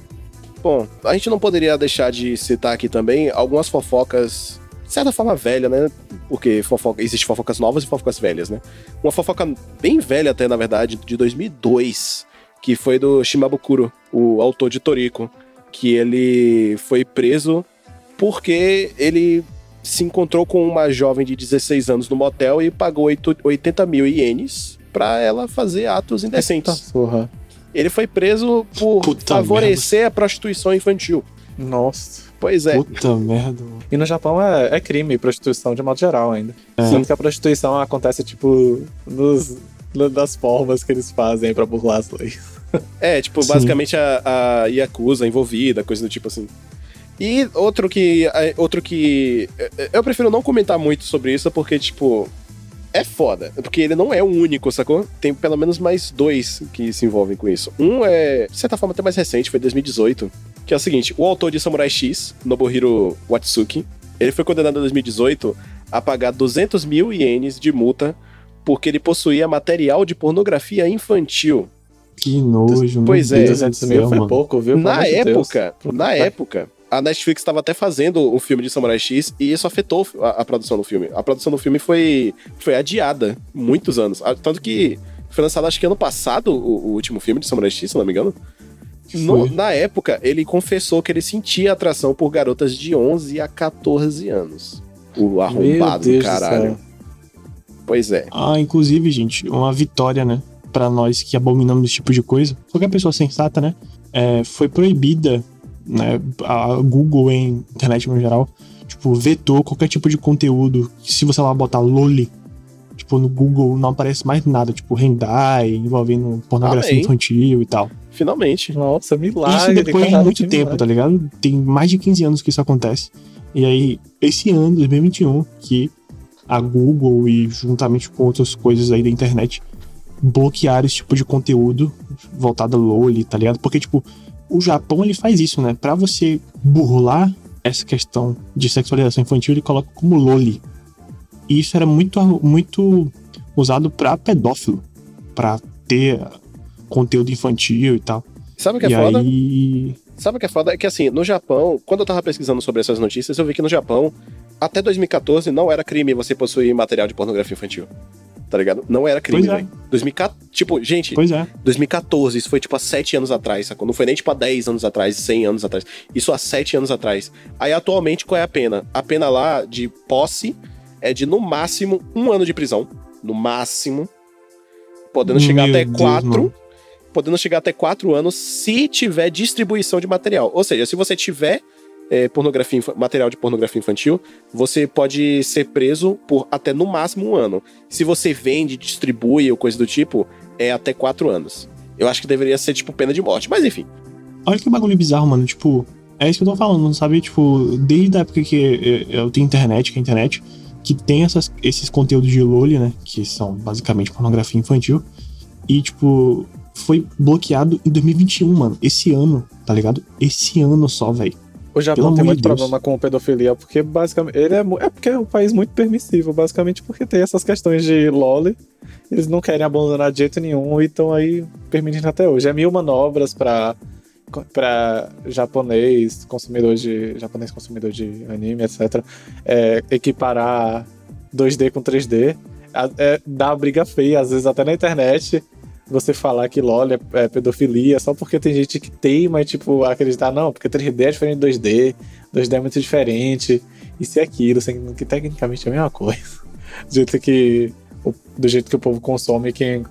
Bom, a gente não poderia deixar de citar aqui também algumas fofocas, de certa forma velha, né? Porque fofoca, existe fofocas novas e fofocas velhas, né? Uma fofoca bem velha até, na verdade, de 2002, que foi do Shimabukuro, o autor de Toriko, que ele foi preso porque ele se encontrou com uma jovem de 16 anos no motel e pagou oito- 80 mil ienes pra ela fazer atos indecentes. Porra. Ele foi preso por Puta favorecer a prostituição infantil. Nossa. Pois é. Puta merda, mano. E no Japão é, é crime prostituição de modo geral ainda. É. Tanto que a prostituição acontece, tipo, nos, das formas que eles fazem pra burlar as leis. <laughs> É, tipo, Sim. basicamente a, a Yakuza envolvida, coisa do tipo assim. E outro que. é, Outro que. é, Eu prefiro não comentar muito sobre isso, porque, tipo. É foda. Porque ele não é o único, sacou? Tem pelo menos mais dois que se envolvem com isso. Um é, de certa forma, até mais recente, foi 2018. Que é o seguinte: o autor de Samurai X, Nobuhiro Watsuki, ele foi condenado em 2018 a pagar 200 mil ienes de multa porque ele possuía material de pornografia infantil. Que nojo, Pois é. Deus do 200 mil foi pouco, viu? Pelo Na Deus. época, na época, a Netflix estava até fazendo um filme de Samurai X e isso afetou a, a produção do filme. A produção do filme foi, foi adiada muitos anos. Tanto que foi lançado, acho que ano passado, o, o último filme de Samurai X, se não me engano. No- na época, ele confessou que ele sentia atração por garotas de 11 a 14 anos. O arrombado caralho. Pois é. Ah, inclusive, gente, uma vitória, né? Pra nós que abominamos esse tipo de coisa. Qualquer pessoa sensata, né? É, foi proibida, né? A Google em internet no geral, tipo, vetou qualquer tipo de conteúdo. Se você lá botar Loli, tipo, no Google não aparece mais nada, tipo, Rendai, envolvendo pornografia Amém. infantil e tal. Finalmente. Nossa, milagre. isso depois de muito tempo, milagre. tá ligado? Tem mais de 15 anos que isso acontece. E aí, esse ano, 2021, que a Google e juntamente com outras coisas aí da internet bloquearam esse tipo de conteúdo voltado a LOL, tá ligado? Porque, tipo, o Japão ele faz isso, né? Pra você burlar essa questão de sexualização infantil, ele coloca como LOL. E isso era muito, muito usado pra pedófilo, pra ter conteúdo infantil e tal. Sabe o que é e foda? aí. Sabe o que é foda? É que assim, no Japão, quando eu tava pesquisando sobre essas notícias, eu vi que no Japão, até 2014, não era crime você possuir material de pornografia infantil. Tá ligado? Não era crime, Pois é. velho. 2014, tipo, gente, Pois é. 2014, isso foi tipo há 7 anos atrás, sacou? Não foi nem tipo há 10 anos atrás, 100 anos atrás. Isso há 7 anos atrás. Aí atualmente qual é a pena? A pena lá de posse é de no máximo um ano de prisão. No máximo. Podendo chegar Meu até Deus, 4. mano. Podendo chegar até 4 anos se tiver distribuição de material. Ou seja, se você tiver é, pornografia, material de pornografia infantil, você pode ser preso por até no máximo um ano. Se você vende, distribui ou coisa do tipo, é até quatro anos. Eu acho que deveria ser, tipo, pena de morte. Mas enfim. Olha que bagulho bizarro, mano. Tipo, é isso que eu tô falando, sabe? Tipo, desde a época que eu- eu tenho internet, que é a internet, que tem essas, esses conteúdos de LOL, né? Que são basicamente pornografia infantil. E, tipo, foi bloqueado em 2021, mano. Esse ano, tá ligado? Esse ano só, velho. O Japão tem muito Deus. problema com pedofilia, porque basicamente. Ele é, é porque é um país muito permissivo, basicamente porque tem essas questões de loli. Eles não querem abandonar de jeito nenhum e estão aí permitindo até hoje. É mil manobras pra, pra japonês, consumidor de. japonês consumidor de anime, etc. é, equiparar 2D com 3D. A- É, dá briga feia, às vezes até na internet. Você falar que LOL é, é pedofilia só porque tem gente que teima tipo, acreditar, não, porque 3D é diferente de 2D, 2D é muito diferente, isso e aquilo, sendo que tecnicamente é a mesma coisa. Do jeito que, do jeito que o povo consome, que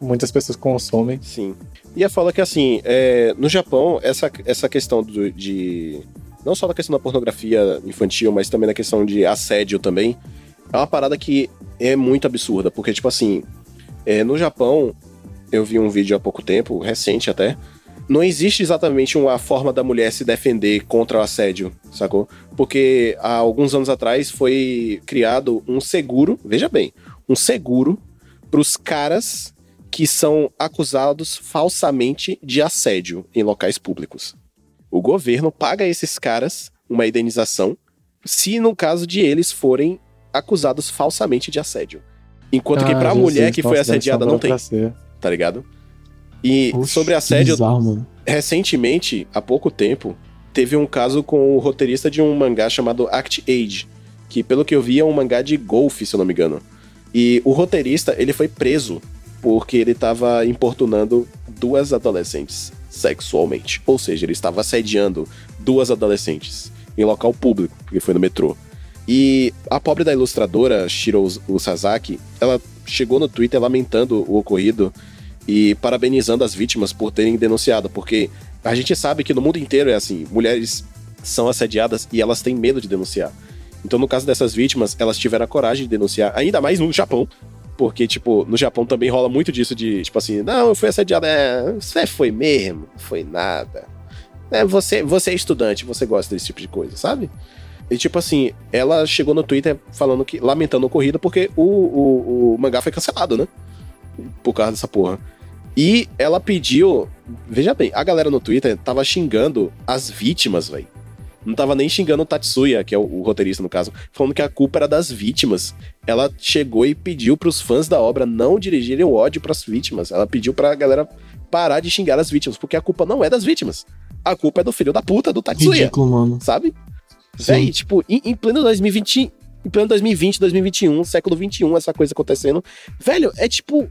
muitas pessoas consomem. Sim. E a fala que, assim, é, no Japão, essa, essa questão do- de. Não só da questão da pornografia infantil, mas também da questão de assédio também. É uma parada que é muito absurda. Porque, tipo assim, é, no Japão, eu vi um vídeo há pouco tempo, recente até. Não existe exatamente uma forma da mulher se defender contra o assédio, sacou? Porque há alguns anos atrás foi criado um seguro, veja bem, um seguro para os caras que são acusados falsamente de assédio em locais públicos. O governo paga a esses caras uma indenização se no caso de eles forem acusados falsamente de assédio. Enquanto que pra Ah, mulher que foi assediada não tem. Tá ligado? E Oxe, sobre assédio, Bizarro, mano. recentemente, há pouco tempo, teve um caso com o roteirista de um mangá chamado Act Age, que pelo que eu vi é um mangá de golfe, se eu não me engano. E o roteirista, ele foi preso porque ele estava importunando duas adolescentes sexualmente. Ou seja, ele estava assediando duas adolescentes em local público, porque foi no metrô. E a pobre da ilustradora, Shiro Sasaki, ela chegou no Twitter lamentando o ocorrido e parabenizando as vítimas por terem denunciado, porque a gente sabe que no mundo inteiro é assim, mulheres são assediadas e elas têm medo de denunciar. Então, no caso dessas vítimas, elas tiveram a coragem de denunciar, ainda mais no Japão, porque, tipo, no Japão também rola muito disso de, tipo assim, não, eu fui assediada, é, você foi mesmo, não foi nada. É, você, você é estudante, você gosta desse tipo de coisa, sabe? E, tipo assim, ela chegou no Twitter falando que, lamentando a ocorrida, porque o, o, o mangá foi cancelado, né? Por causa dessa porra. E ela pediu. Veja bem, a galera no Twitter tava xingando as vítimas, velho. Não tava nem xingando o Tatsuya, que é o, o roteirista no caso, falando que a culpa era das vítimas. Ela chegou e pediu pros fãs da obra não dirigirem o ódio pras vítimas. Ela pediu pra galera parar de xingar as vítimas, porque a culpa não é das vítimas. A culpa é do filho da puta do Tatsuya, Ridículo, mano. sabe? Sim. Véi, tipo, em, em pleno 2020, em pleno 2020, 2021, século 21, essa coisa acontecendo. Velho, é tipo,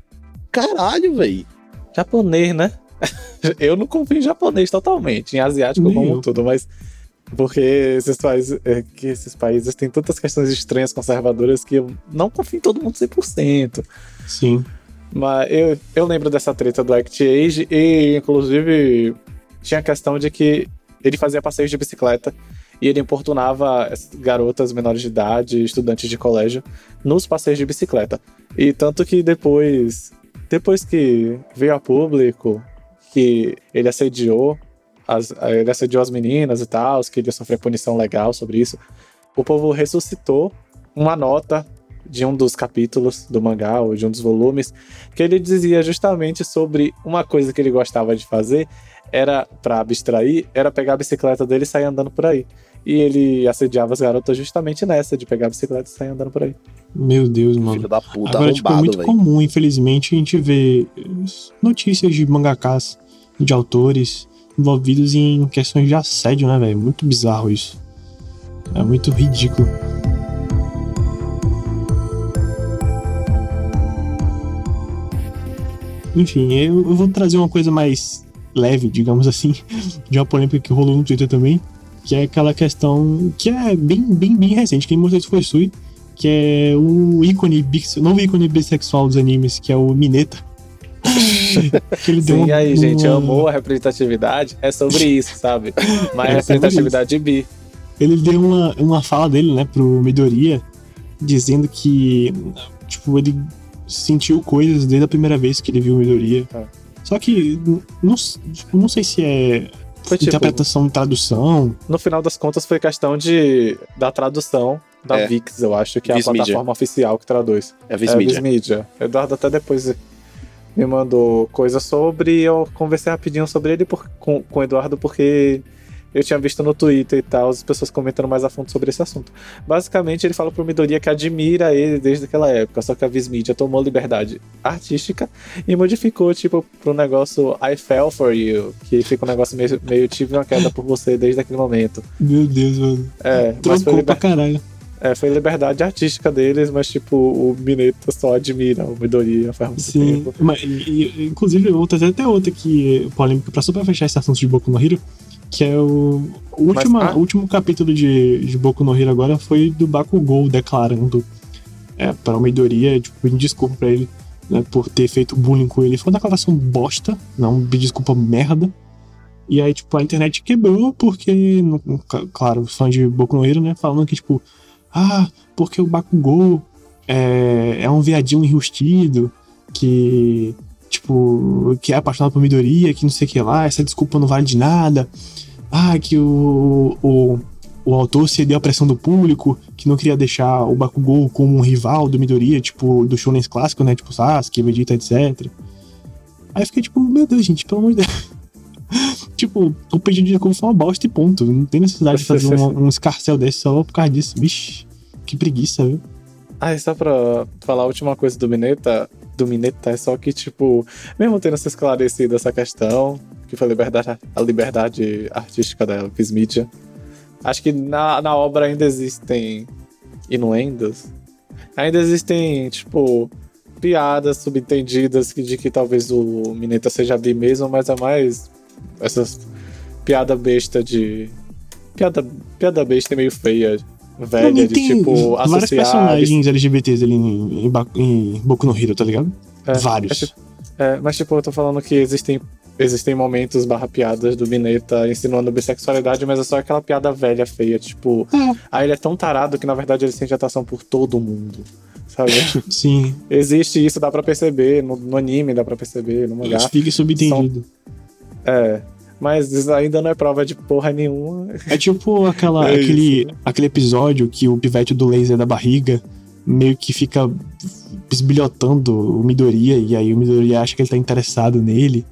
caralho, velho. Japonês, né? <laughs> eu não confio em japonês totalmente, em asiático Nem como eu. tudo, mas porque esses países, é, que esses países têm tantas questões estranhas conservadoras que eu não confio em todo mundo 100%. Sim. Mas eu, eu lembro dessa treta do Act Age e, inclusive, tinha a questão de que ele fazia passeios de bicicleta e ele importunava as garotas menores de idade, estudantes de colégio, nos passeios de bicicleta. E tanto que depois, depois que veio a público que ele assediou as, ele assediou as meninas e tal, que ele ia sofrer punição legal sobre isso, o povo ressuscitou uma nota de um dos capítulos do mangá ou de um dos volumes que ele dizia justamente sobre uma coisa que ele gostava de fazer era para abstrair, era pegar a bicicleta dele e sair andando por aí. E ele assediava as garotas justamente nessa de pegar a bicicleta e sair andando por aí. Meu Deus, mano. Filho da puta, Agora, tipo, é muito velho. comum, infelizmente, a gente ver notícias de mangakas, de autores envolvidos em questões de assédio, né, velho? Muito bizarro isso. É muito ridículo. Enfim, eu, eu vou trazer uma coisa mais leve, digamos assim, <laughs> de uma polêmica que rolou no Twitter também, que é aquela questão que é bem, bem, bem recente. Quem mostrou isso foi Sui, que é o ícone, o novo ícone bissexual dos animes, que é o Mineta. <laughs> que ele deu Sim, uma- aí, gente, amou a representatividade. É sobre isso, sabe? <laughs> Mas É representatividade bi. ele deu uma, uma fala dele, né, pro Midoriya, dizendo que, tipo, ele sentiu coisas desde a primeira vez que ele viu o Midoriya. Ah. Só que, não, tipo, não sei se é Foi tipo- interpretação, tradução. No final das contas, foi questão de da tradução da É. VIX, eu acho, que é a Media. plataforma oficial que traduz. É a É, Viz Media. Viz Media. Eduardo até depois me mandou coisa sobre e eu conversei rapidinho sobre ele por- com, com o Eduardo porque eu tinha visto no Twitter e tal, as pessoas comentando mais a fundo sobre esse assunto. Basicamente, ele fala pro Midoriya que admira ele desde aquela época, só que a Viz Media tomou liberdade artística e modificou, tipo, pro negócio I fell for you, que fica um negócio meio, meio tive uma queda por você desde aquele momento. Meu Deus, mano. É, mas foi, Trocou pra liber- caralho. é, foi liberdade artística deles, mas, tipo, o Mineta só admira o Midoriya faz muito Sim. tempo. Mas, e- e, inclusive, eu vou trazer até outra que polêmica, pra só pra fechar esse assunto de Boku no Hero, que é o, o Mas, último, ah. último capítulo de, de Boku no Hero agora foi do Bakugou declarando é, para o Midoriya, tipo, pedindo desculpa pra ele, né, por ter feito bullying com ele. Foi uma declaração bosta, não pedir desculpa merda. E aí, tipo, a internet quebrou porque, claro, fãs de Boku no Hero, né, falando que, tipo, ah, porque o Bakugou é, é um viadinho enrustido, que, tipo, que é apaixonado por Midoriya, que não sei o que lá, essa desculpa não vale de nada. Ah, que o, o, o autor cedeu à pressão do público, que não queria deixar o Bakugou como um rival do Midoriya, tipo, do shonen clássico, né, tipo Sasuke, Vegeta, etc. Aí eu fiquei tipo, meu Deus, gente, pelo amor de Deus. <laughs> tipo, o pedido de desculpa foi uma bosta e ponto. Não tem necessidade de fazer um, <laughs> um escarcel desse só por causa disso. Vixe, que preguiça, viu? Ah, e só pra falar a última coisa do Mineta, do Mineta, é só que, tipo, mesmo tendo se esclarecido essa questão, que foi a liberdade, a liberdade artística da Viz Media, acho que na, na obra ainda existem inuendos. Ainda existem, tipo, piadas subentendidas de que talvez o Mineta seja bi mesmo, mas é mais essas piada besta de. Piada, piada besta meio feia, velha, de tem tipo, vários personagens LGBTs ali em, em, em Boku no Hero, tá ligado? É, Vários. é tipo- É, mas tipo, eu tô falando que existem, existem momentos barra piadas do Mineta insinuando bissexualidade, mas é só aquela piada velha, feia, tipo, É. ah, ele é tão tarado que na verdade ele sente atração por todo mundo. Sabe? <laughs> Sim, Existe isso, dá pra perceber, no, no anime dá pra perceber, no mangá. isso fica subentendido. É. Mas isso ainda não é prova de porra nenhuma. É tipo aquela, <laughs> É aquele, aquele episódio que o pivete do laser da barriga meio que fica bisbilhotando o Midoriya e aí o Midoriya acha que ele tá interessado nele.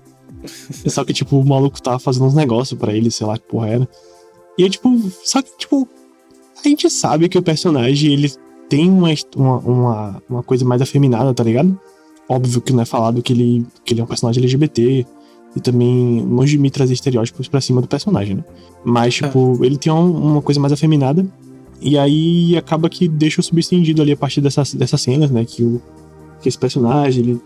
<laughs> Só que, tipo, o maluco tava fazendo uns negócios pra ele, sei lá que porra era. E aí, tipo, só que, tipo, a gente sabe que o personagem, ele tem uma, uma, uma, uma coisa mais afeminada, tá ligado? Óbvio que não é falado que ele, que ele é um personagem LGBT. E também, longe de mim trazer estereótipos pra cima do personagem, né? Mas, tipo, ele tem um- uma coisa mais afeminada. E aí acaba que deixa o subentendido ali a partir dessas, dessas cenas, né? Que, o, que esse personagem, ele.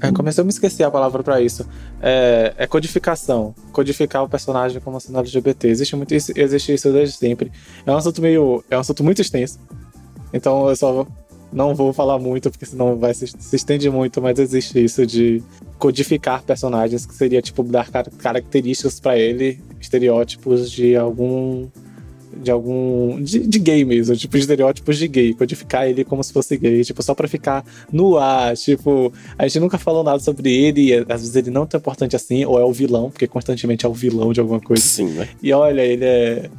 É, comecei a me esquecer a palavra pra isso. É, é codificação. Codificar o personagem como sendo LGBT. Existe muito isso, existe isso desde sempre. É um assunto meio. É um assunto muito extenso. Então eu só não vou falar muito, porque senão vai se, se estende muito, mas existe isso de codificar personagens, que seria tipo dar car- características pra ele, estereótipos de algum. De algum. De, de gay mesmo, tipo, estereótipos de gay. Codificar ele como se fosse gay, tipo, só pra ficar no ar, tipo, a gente nunca falou nada sobre ele, e às vezes ele não é tão importante assim, ou é o vilão, porque constantemente é o vilão de alguma coisa. Sim, né? E olha, ele é.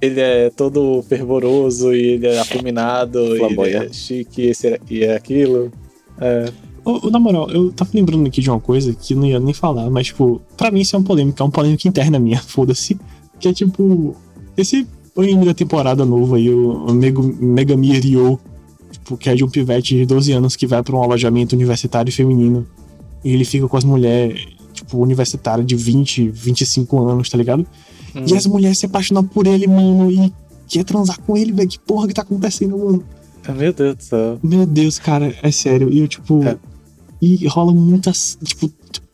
Ele é todo fervoroso e ele é afeminado, e ele é chique esse é- e é aquilo. É, ô, na moral, eu tava lembrando aqui de uma coisa que não ia nem falar, mas, tipo, pra mim isso é uma polêmica, é uma polêmica interna minha, <laughs> foda-se. Que é tipo, esse anime da temporada novo aí, o Mega, Megami Ryo, tipo, que é de um pivete de 12 anos que vai pra um alojamento universitário feminino. E ele fica com as mulheres, tipo, universitárias de 20, 25 anos, tá ligado? Hum. E as mulheres se apaixonam por ele, mano, e quer transar com ele, velho. Que porra que tá acontecendo, mano? Meu Deus do céu. Meu Deus, cara, é sério. E eu, tipo. É. E rola muitas. Tipo,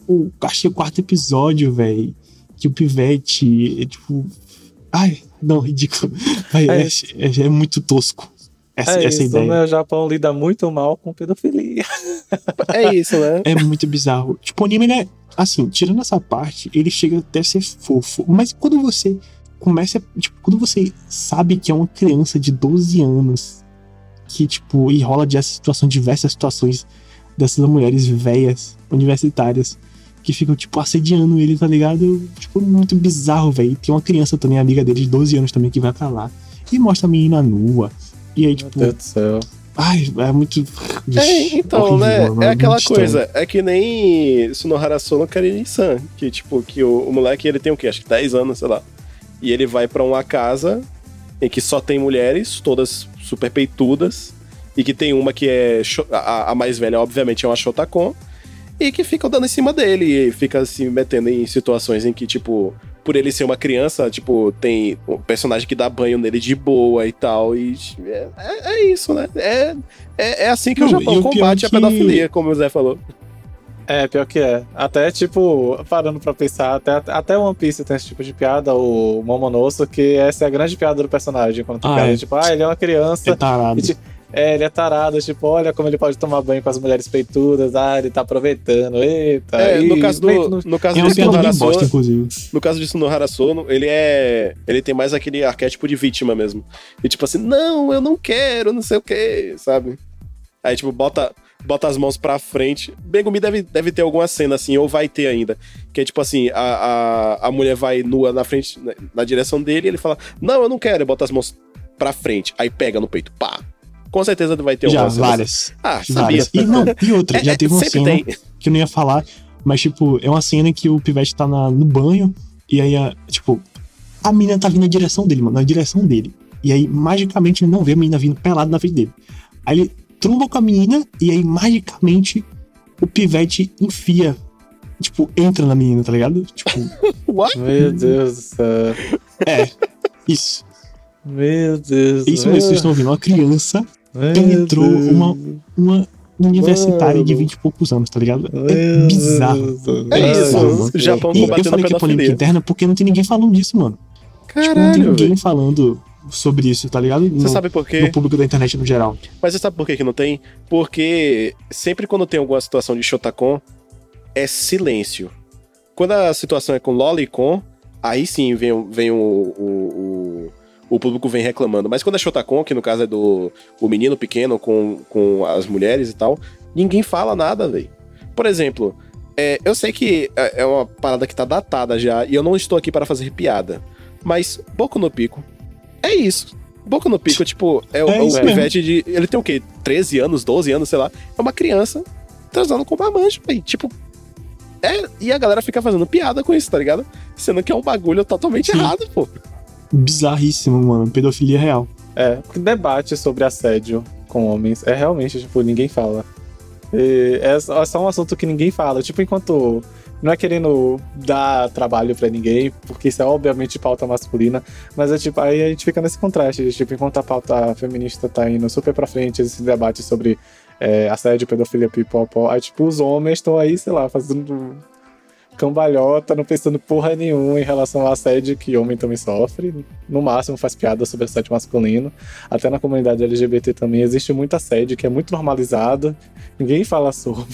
o, acho que é o quarto episódio, velho. Que o Pivete. É, tipo. Ai, não, ridículo. Vai, É é, é- é muito tosco. Essa, é essa isso, ideia. né? O Japão lida muito mal com pedofilia. É isso, né? É muito bizarro. Tipo, o anime, ele é. Assim, tirando essa parte, ele chega até a ser fofo. Mas quando você começa. Tipo, quando você sabe que é uma criança de 12 anos. Que, tipo, e rola dessa situação, diversas situações dessas mulheres velhas, universitárias, que ficam, tipo, assediando ele, tá ligado? Tipo, muito bizarro, velho. Tem uma criança também, amiga dele, de 12 anos também, que vai pra lá. E mostra a menina nua. E aí, Meu tipo, Deus do céu. ai, é muito. É, então, horrível, né? mano, É aquela muito estranho. coisa. É que nem Sunohara Sono Karin-san. Que, tipo, que o, o moleque, ele tem o quê? Acho que 10 anos, sei lá. E ele vai pra uma casa em que só tem mulheres, todas super peitudas. E que tem uma que é... A, a mais velha, obviamente, é uma Shotacon. E que ficam dando em cima dele. E fica se metendo em situações em que, tipo... Por ele ser uma criança, tipo, tem um personagem que dá banho nele de boa e tal. E é, é- é isso, né? É, é, é assim que Não, o Japão combate a que- pedofilia, como o Zé falou. É, pior que é. Até, tipo, parando pra pensar, até, até One Piece tem esse tipo de piada, o Momonosuke, que essa é a grande piada do personagem. Quando tem Ah, piada, é. tipo, ah, ele é uma criança. É tarado. E, ti- é, ele é tarado, tipo, olha como ele pode tomar banho com as mulheres peitudas, ah, ele tá aproveitando, eita. É, e no caso do, no caso do uma piada Sunohara bem bosta, Sono, inclusive. no caso de Sunohara Sono, ele é, ele tem mais aquele arquétipo de vítima mesmo. E tipo assim, não, eu não quero, não sei o que, sabe? Aí tipo bota bota as mãos pra frente. Begumi deve, deve ter alguma cena assim, ou vai ter ainda. Que é tipo assim, a, a, a mulher vai nua na frente, na, na direção dele, e ele fala, não, eu não quero, e bota as mãos pra frente. Aí pega no peito, pá. Com certeza vai ter Já, várias. Ah, sabia. Várias. E, não, e outra, <laughs> É, já é, teve uma cena tem. que eu não ia falar, mas, tipo, é uma cena que o Pivete tá na- no banho, e aí, a- tipo, a menina tá vindo na direção dele, mano, na direção dele. E aí, magicamente, ele não vê a menina vindo pelada na frente dele. Aí ele tromba com a menina, e aí, magicamente, o Pivete enfia, tipo, entra na menina, tá ligado? Tipo, <laughs> What? Meu Deus do céu. é, isso. Meu Deus do Isso céu. mesmo, vocês estão ouvindo, uma criança, Meu penetrou Deus. uma- uma universitária de Mano. 20 e poucos anos, tá ligado? É bizarro. É isso, mano. o Japão E eu falei que é polêmica interna porque não tem ninguém falando disso, mano. Tipo, não tem Caralho, ninguém velho. falando sobre isso, tá ligado? Você no, sabe por quê? no público da internet no geral. Mas você sabe por que, que não tem? Porque sempre quando tem alguma situação de Shotacon, é silêncio. Quando a situação é com Lolicon, aí sim vem, vem o, o, o, o público vem reclamando. Mas quando é Shotacon, que no caso é do o menino pequeno com, com as mulheres e tal, ninguém fala nada, velho. Por exemplo, é, eu sei que é é uma parada que tá datada já, e eu não estou aqui para fazer piada. Mas Boku no Pico é isso. Boku no Pico, tipo, é, o- É o mesmo. pivete de. Ele tem o quê? 13 anos, 12 anos, sei lá. É uma criança transando com uma mancha, velho. Tipo. É, e a galera fica fazendo piada com isso, tá ligado? Sendo que é um bagulho totalmente Sim. errado, pô. Bizarríssimo, mano. Pedofilia real. É, o debate sobre assédio com homens é realmente, tipo, ninguém fala. É só é só um assunto que ninguém fala. Tipo, enquanto. Não é querendo dar trabalho pra ninguém, porque isso é obviamente pauta masculina, mas é tipo, aí a gente fica nesse contraste, tipo, enquanto a pauta feminista tá indo super pra frente, esse debate sobre é, assédio, pedofilia, pipopó, aí tipo, os homens estão aí, sei lá, fazendo cambalhota, não pensando porra nenhuma em relação ao assédio que homem também sofre. No máximo faz piada sobre assédio masculino. Até na comunidade LGBT também existe muito assédio que é muito normalizado. Ninguém fala sobre.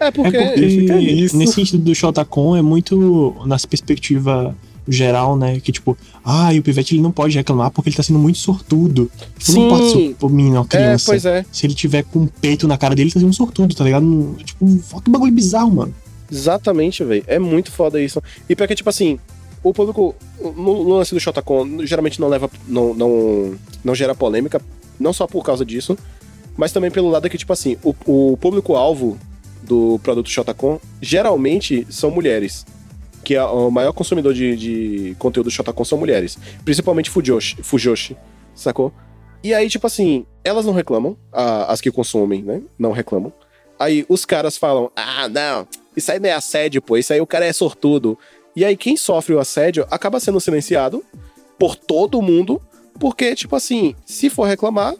É porque. é porque, fica nisso. nesse sentido do Shotacon, é muito nessa perspectiva geral, né? Que tipo, ah, e o Pivete ele não pode reclamar porque ele tá sendo muito sortudo. Tipo, não pode ser o menino, uma É, criança. pois é. Se ele tiver com um peito na cara dele, ele tá sendo um sortudo, tá ligado? Tipo, que bagulho bizarro, mano. Exatamente, velho. É muito foda isso. E pior que, tipo assim, o público, no, no lance do Shotacon, geralmente não leva. Não, não, não gera polêmica, não só por causa disso, mas também pelo lado que, tipo assim, o, o público-alvo do produto Shotacon geralmente são mulheres. Que é o maior consumidor de, de conteúdo Shotacon são mulheres. Principalmente Fujoshi, Fujoshi, sacou? E aí, tipo assim, elas não reclamam, a- as que consomem, né? Não reclamam. Aí os caras falam: ah, não, isso aí não é assédio, pô, isso aí o cara é sortudo. E aí quem sofre o assédio acaba sendo silenciado por todo mundo, porque, tipo assim, se for reclamar,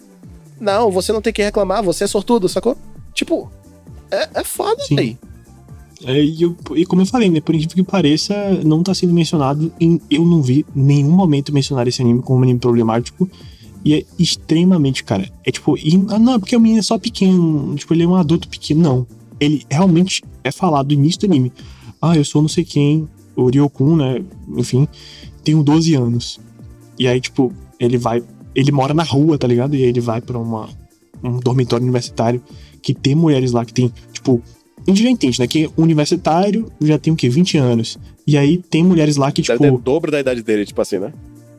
não, você não tem que reclamar, você é sortudo, sacou? Tipo, É, é foda, Sim. véi. É, e, eu- e como eu falei, né? Por incrível que pareça, não tá sendo mencionado. Em, eu não vi nenhum momento mencionar esse anime como um anime problemático. E é extremamente, cara. É tipo, e- ah, não, é porque o menino é só pequeno. Tipo, ele é um adulto pequeno. Não. Ele realmente é falado no início do anime. Ah, eu sou não sei quem, o Ryokun, né? Enfim, tenho 12 anos. E aí, tipo, ele vai. Ele mora na rua, tá ligado? E aí ele vai pra uma, um dormitório universitário que tem mulheres lá que tem, tipo. A gente já entende, né? Que universitário já tem o quê? 20 anos. E aí tem mulheres lá que, tipo. ter o dobro da idade dele, tipo assim, né?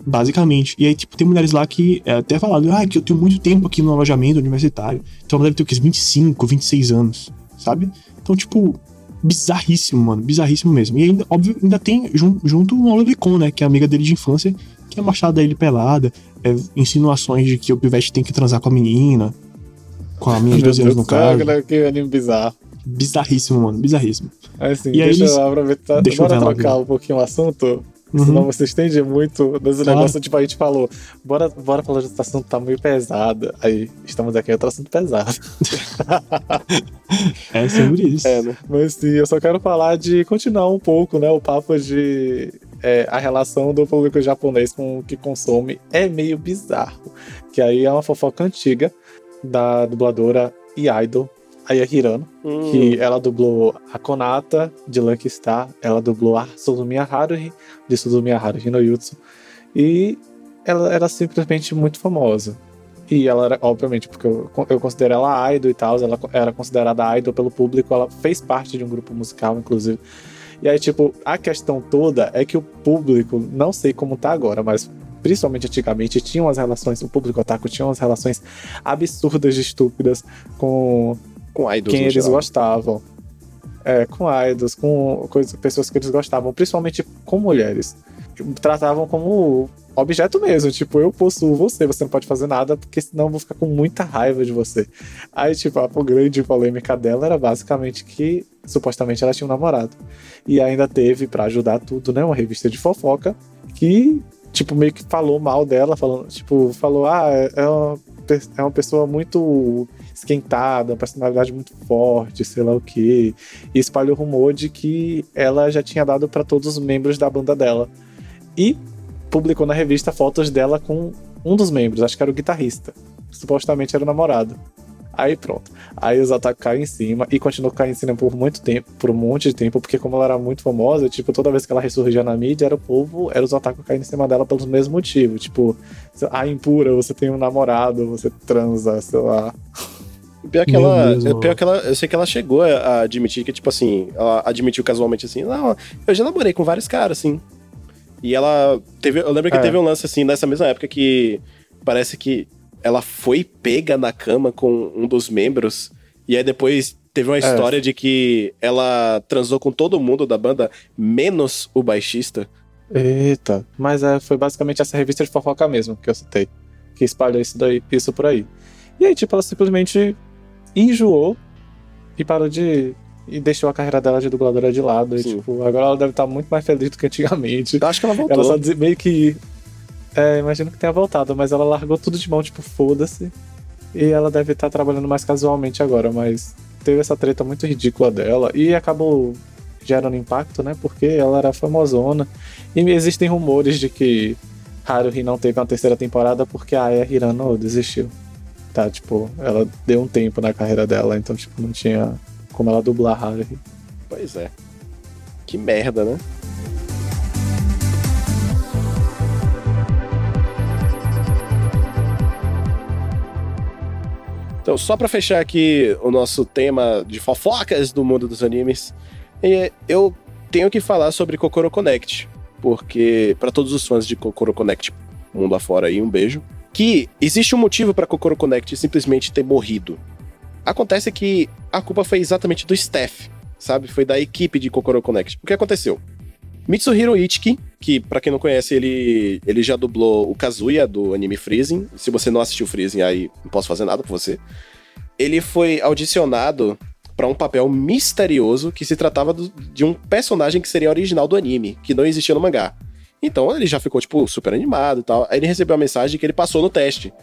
Basicamente. E aí, tipo, tem mulheres lá que é até falado, ah, que eu tenho muito tempo aqui no alojamento universitário. Então ela deve ter o quê? 25, 26 anos, sabe? Então, tipo, bizarríssimo, mano. Bizarríssimo mesmo. E ainda, óbvio, ainda tem jun- junto o Oloricon, né? Que é amiga dele de infância, que é machada ele pelada, é, insinuações de que o Pivete tem que transar com a menina. Com a menina <laughs> de 12 anos, no caso. que- anime bizarro. Bizarríssimo, mano. Bizarríssimo. Assim, E aí deixa eles- eu aproveitar. deixa eu bora trocar um pouquinho o assunto. Uhum. Senão você estende muito nesse Claro. negócio, tipo, a gente falou, bora, bora falar de outro assunto, tá meio pesado. Aí, estamos aqui, outro assunto pesado. <laughs> É sobre isso. É, né? Mas sim, eu só quero falar de continuar um pouco, né? O papo de é, a relação do público japonês com o que consome é meio bizarro. Que aí é uma fofoca antiga da dubladora e idol Aya Hirano, Hum, que ela dublou a Konata de Lucky Star, ela dublou a Suzumiya Haruhi de Suzumiya Haruhi no Yutsu, e ela era simplesmente muito famosa. E ela era, obviamente, porque eu, eu considero ela idol e tal, ela era considerada idol pelo público, ela fez parte de um grupo musical, inclusive. E aí, tipo, a questão toda é que o público, não sei como tá agora, mas principalmente antigamente, tinha umas relações, o público otaku tinha umas relações absurdas de estúpidas com com idols quem eles geral. gostavam. É, com idols, com coisas, pessoas que eles gostavam, principalmente com mulheres. Tratavam como objeto mesmo, tipo, eu possuo você, você não pode fazer nada, porque senão eu vou ficar com muita raiva de você. Aí, tipo, a grande polêmica dela era basicamente que supostamente ela tinha um namorado. E ainda teve, pra ajudar tudo, né, uma revista de fofoca que, tipo, meio que falou mal dela, falando, tipo, falou, ah, é uma, pe- é uma pessoa muito esquentada, uma personalidade muito forte, sei lá o quê. E espalhou rumor de que ela já tinha dado pra todos os membros da banda dela. E publicou na revista fotos dela com um dos membros, acho que era o guitarrista. Supostamente era o namorado. Aí pronto. Aí os ataques caem em cima e continuou caindo em cima por muito tempo, por um monte de tempo, porque como ela era muito famosa, tipo, toda vez que ela ressurgia na mídia, era o povo, era os ataques caindo em cima dela pelos mesmos motivos. Tipo, ah, impura, você tem um namorado, você transa, sei lá. Pior que Meu ela. Deus, é pior que ela. Eu sei que ela chegou a admitir que, tipo assim, ela admitiu casualmente assim, não, eu já namorei com vários caras, assim. E ela teve. Eu lembro que É. teve um lance assim nessa mesma época que parece que ela foi pega na cama com um dos membros. E aí depois teve uma É. história de que ela transou com todo mundo da banda, menos o baixista. Eita. Mas é, foi basicamente essa revista de fofoca mesmo que eu citei. Que espalhou isso, daí, isso por aí. E aí, tipo, ela simplesmente enjoou e parou de. E deixou a carreira dela de dubladora de lado. E, tipo, agora ela deve estar muito mais feliz do que antigamente. Eu acho que ela voltou. Ela só meio que. É, imagino que tenha voltado, mas ela largou tudo de mão, tipo, foda-se. E ela deve estar trabalhando mais casualmente agora, mas teve essa treta muito ridícula dela e acabou gerando impacto, né? Porque ela era famosona. E existem rumores de que Haruhi não teve uma terceira temporada porque a Aya Hirano desistiu. Tá, tipo, ela deu um tempo na carreira dela, então, tipo, não tinha como ela dublar Haruhi. Pois é. Que merda, né? Então, só pra fechar aqui o nosso tema de fofocas do mundo dos animes, eh, eu tenho que falar sobre Kokoro Connect, porque pra todos os fãs de Kokoro Connect mundo afora aí, um beijo, que existe um motivo pra Kokoro Connect simplesmente ter morrido. Acontece que a culpa foi exatamente do staff, sabe? Foi da equipe de Kokoro Connect. O que aconteceu? Mitsuhiro Ichiki, que pra quem não conhece, ele, ele já dublou o Kazuya do anime Freezing. Se você não assistiu Freezing, aí não posso fazer nada por você. Ele foi audicionado pra um papel misterioso que se tratava do- de um personagem que seria original do anime, que não existia no mangá. Então ele já ficou, tipo, super animado e tal. Aí ele recebeu a mensagem que ele passou no teste.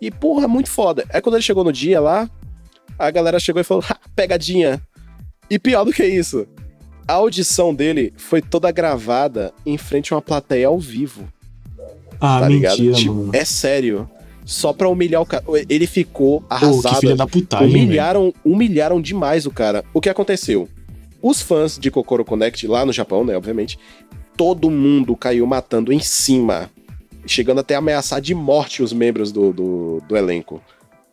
E, porra, muito foda. Aí quando ele chegou no dia lá, a galera chegou e falou: "Ha, pegadinha. E pior do que isso, a audição dele foi toda gravada em frente a uma plateia ao vivo, Ah, tá ligado? mentira, Tipo, mano. é sério. Só pra humilhar o cara. Ele ficou Pô, que arrasado. filha da putagem, humilharam, humilharam demais o cara. O que aconteceu? Os fãs de Kokoro Connect, lá no Japão, né, obviamente, todo mundo caiu matando em cima. Chegando até a ameaçar de morte os membros do, do, do elenco.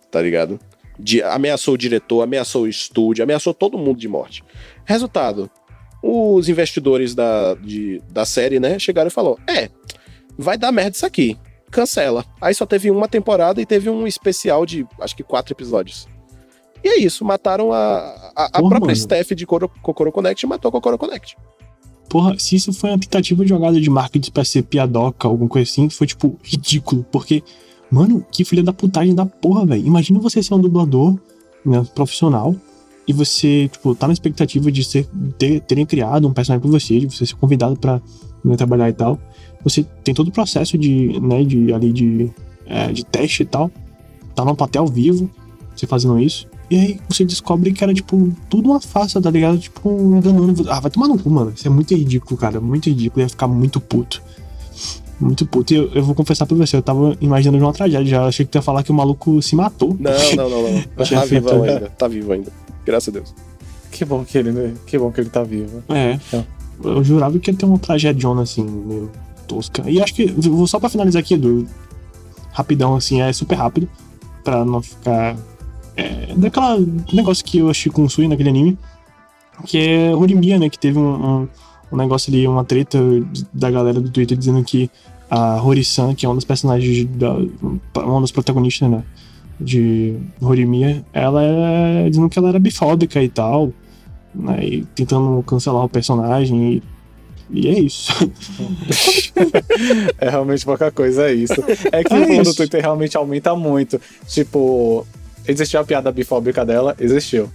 Tá ligado? De- ameaçou o diretor, ameaçou o estúdio, ameaçou todo mundo de morte. Resultado: os investidores da, de- da série, né, chegaram e falou: É, vai dar merda isso aqui. Cancela. Aí só teve uma temporada e teve um especial de acho que quatro episódios. E é isso, mataram a, a, a Porra, própria mano. staff de Kokoro Connect e matou a Kokoro Connect. Porra, se isso foi uma tentativa de jogada de marketing pra ser piadoca, alguma coisa assim, foi, tipo, ridículo. Porque, mano, que filha da putagem da porra, velho. Imagina você ser um dublador né, profissional e você, tipo, tá na expectativa de ser, ter, terem criado um personagem pra você, de você ser convidado pra né, trabalhar e tal. Você tem todo o processo de, né, de, ali de, é, de teste e tal. Tá plateia ao vivo, você fazendo isso. E aí você descobre que era, tipo, tudo uma farsa, tá ligado? Tipo, enganando. Ah, vai tomar no cu, mano. Isso é muito ridículo, cara. Muito ridículo. Eu ia ficar muito puto. Muito puto. E eu, eu vou confessar pra você, eu tava imaginando uma tragédia já. Achei que tu ia falar que o maluco se matou. Não, não, não, não. <laughs> Tá vivo né? ainda. Tá vivo ainda. Graças a Deus. Que bom que ele, que bom que ele tá vivo. É. Então. Eu jurava que ia ter uma tragédia assim, meio tosca. E acho que, vou só pra finalizar aqui, Edu, rapidão, assim, é super rápido, pra não ficar. É, daquela negócio que eu achei com o Sui naquele anime, que é Horimiya, né? Que teve um, um, um negócio ali, uma treta da galera do Twitter dizendo que a Hori-san, que é uma das personagens, da, uma das protagonistas, né? De Horimiya, ela é dizendo que ela era bifóbica e tal né, e tentando cancelar o personagem e, e é isso. <laughs> É realmente pouca coisa, é isso. É que É o mundo do Twitter realmente aumenta muito. Tipo, existiu a piada bifóbica dela? Existiu.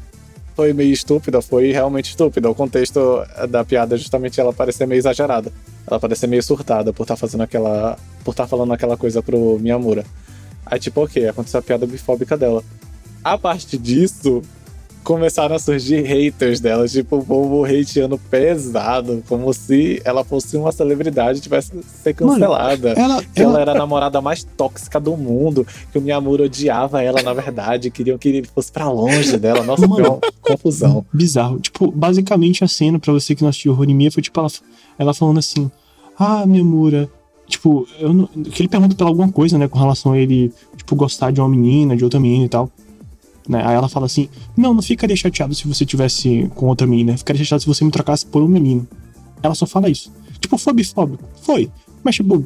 Foi meio estúpida, foi realmente estúpida. O contexto da piada é justamente ela parecer meio exagerada. Ela parecer meio surtada por estar fazendo aquela. por estar falando aquela coisa pro Miyamura. Aí, tipo, ok, aconteceu a piada bifóbica dela. A partir disso, começaram a surgir haters dela, tipo, o povo hateando pesado, como se ela fosse uma celebridade e tivesse ser Mano, cancelada. Ela, Que ela ela, era a namorada mais tóxica do mundo, que o Miyamura odiava ela, na verdade, queriam que ele fosse pra longe dela. Nossa, uma confusão. bizarro. Tipo, basicamente a cena, pra você que não assistiu Horimiya, foi tipo ela, ela falando assim: Ah, Miyamura. Tipo, eu não, que ele pergunta pra ela alguma coisa, né, com relação a ele, tipo, gostar de uma menina, de outra menina e tal. Né? Aí ela fala assim: Não, não ficaria chateado se você tivesse com outra menina. Ficaria chateado se você me trocasse por um menino. Ela só fala isso. Tipo, foi bifóbico? Foi. Mas, tipo,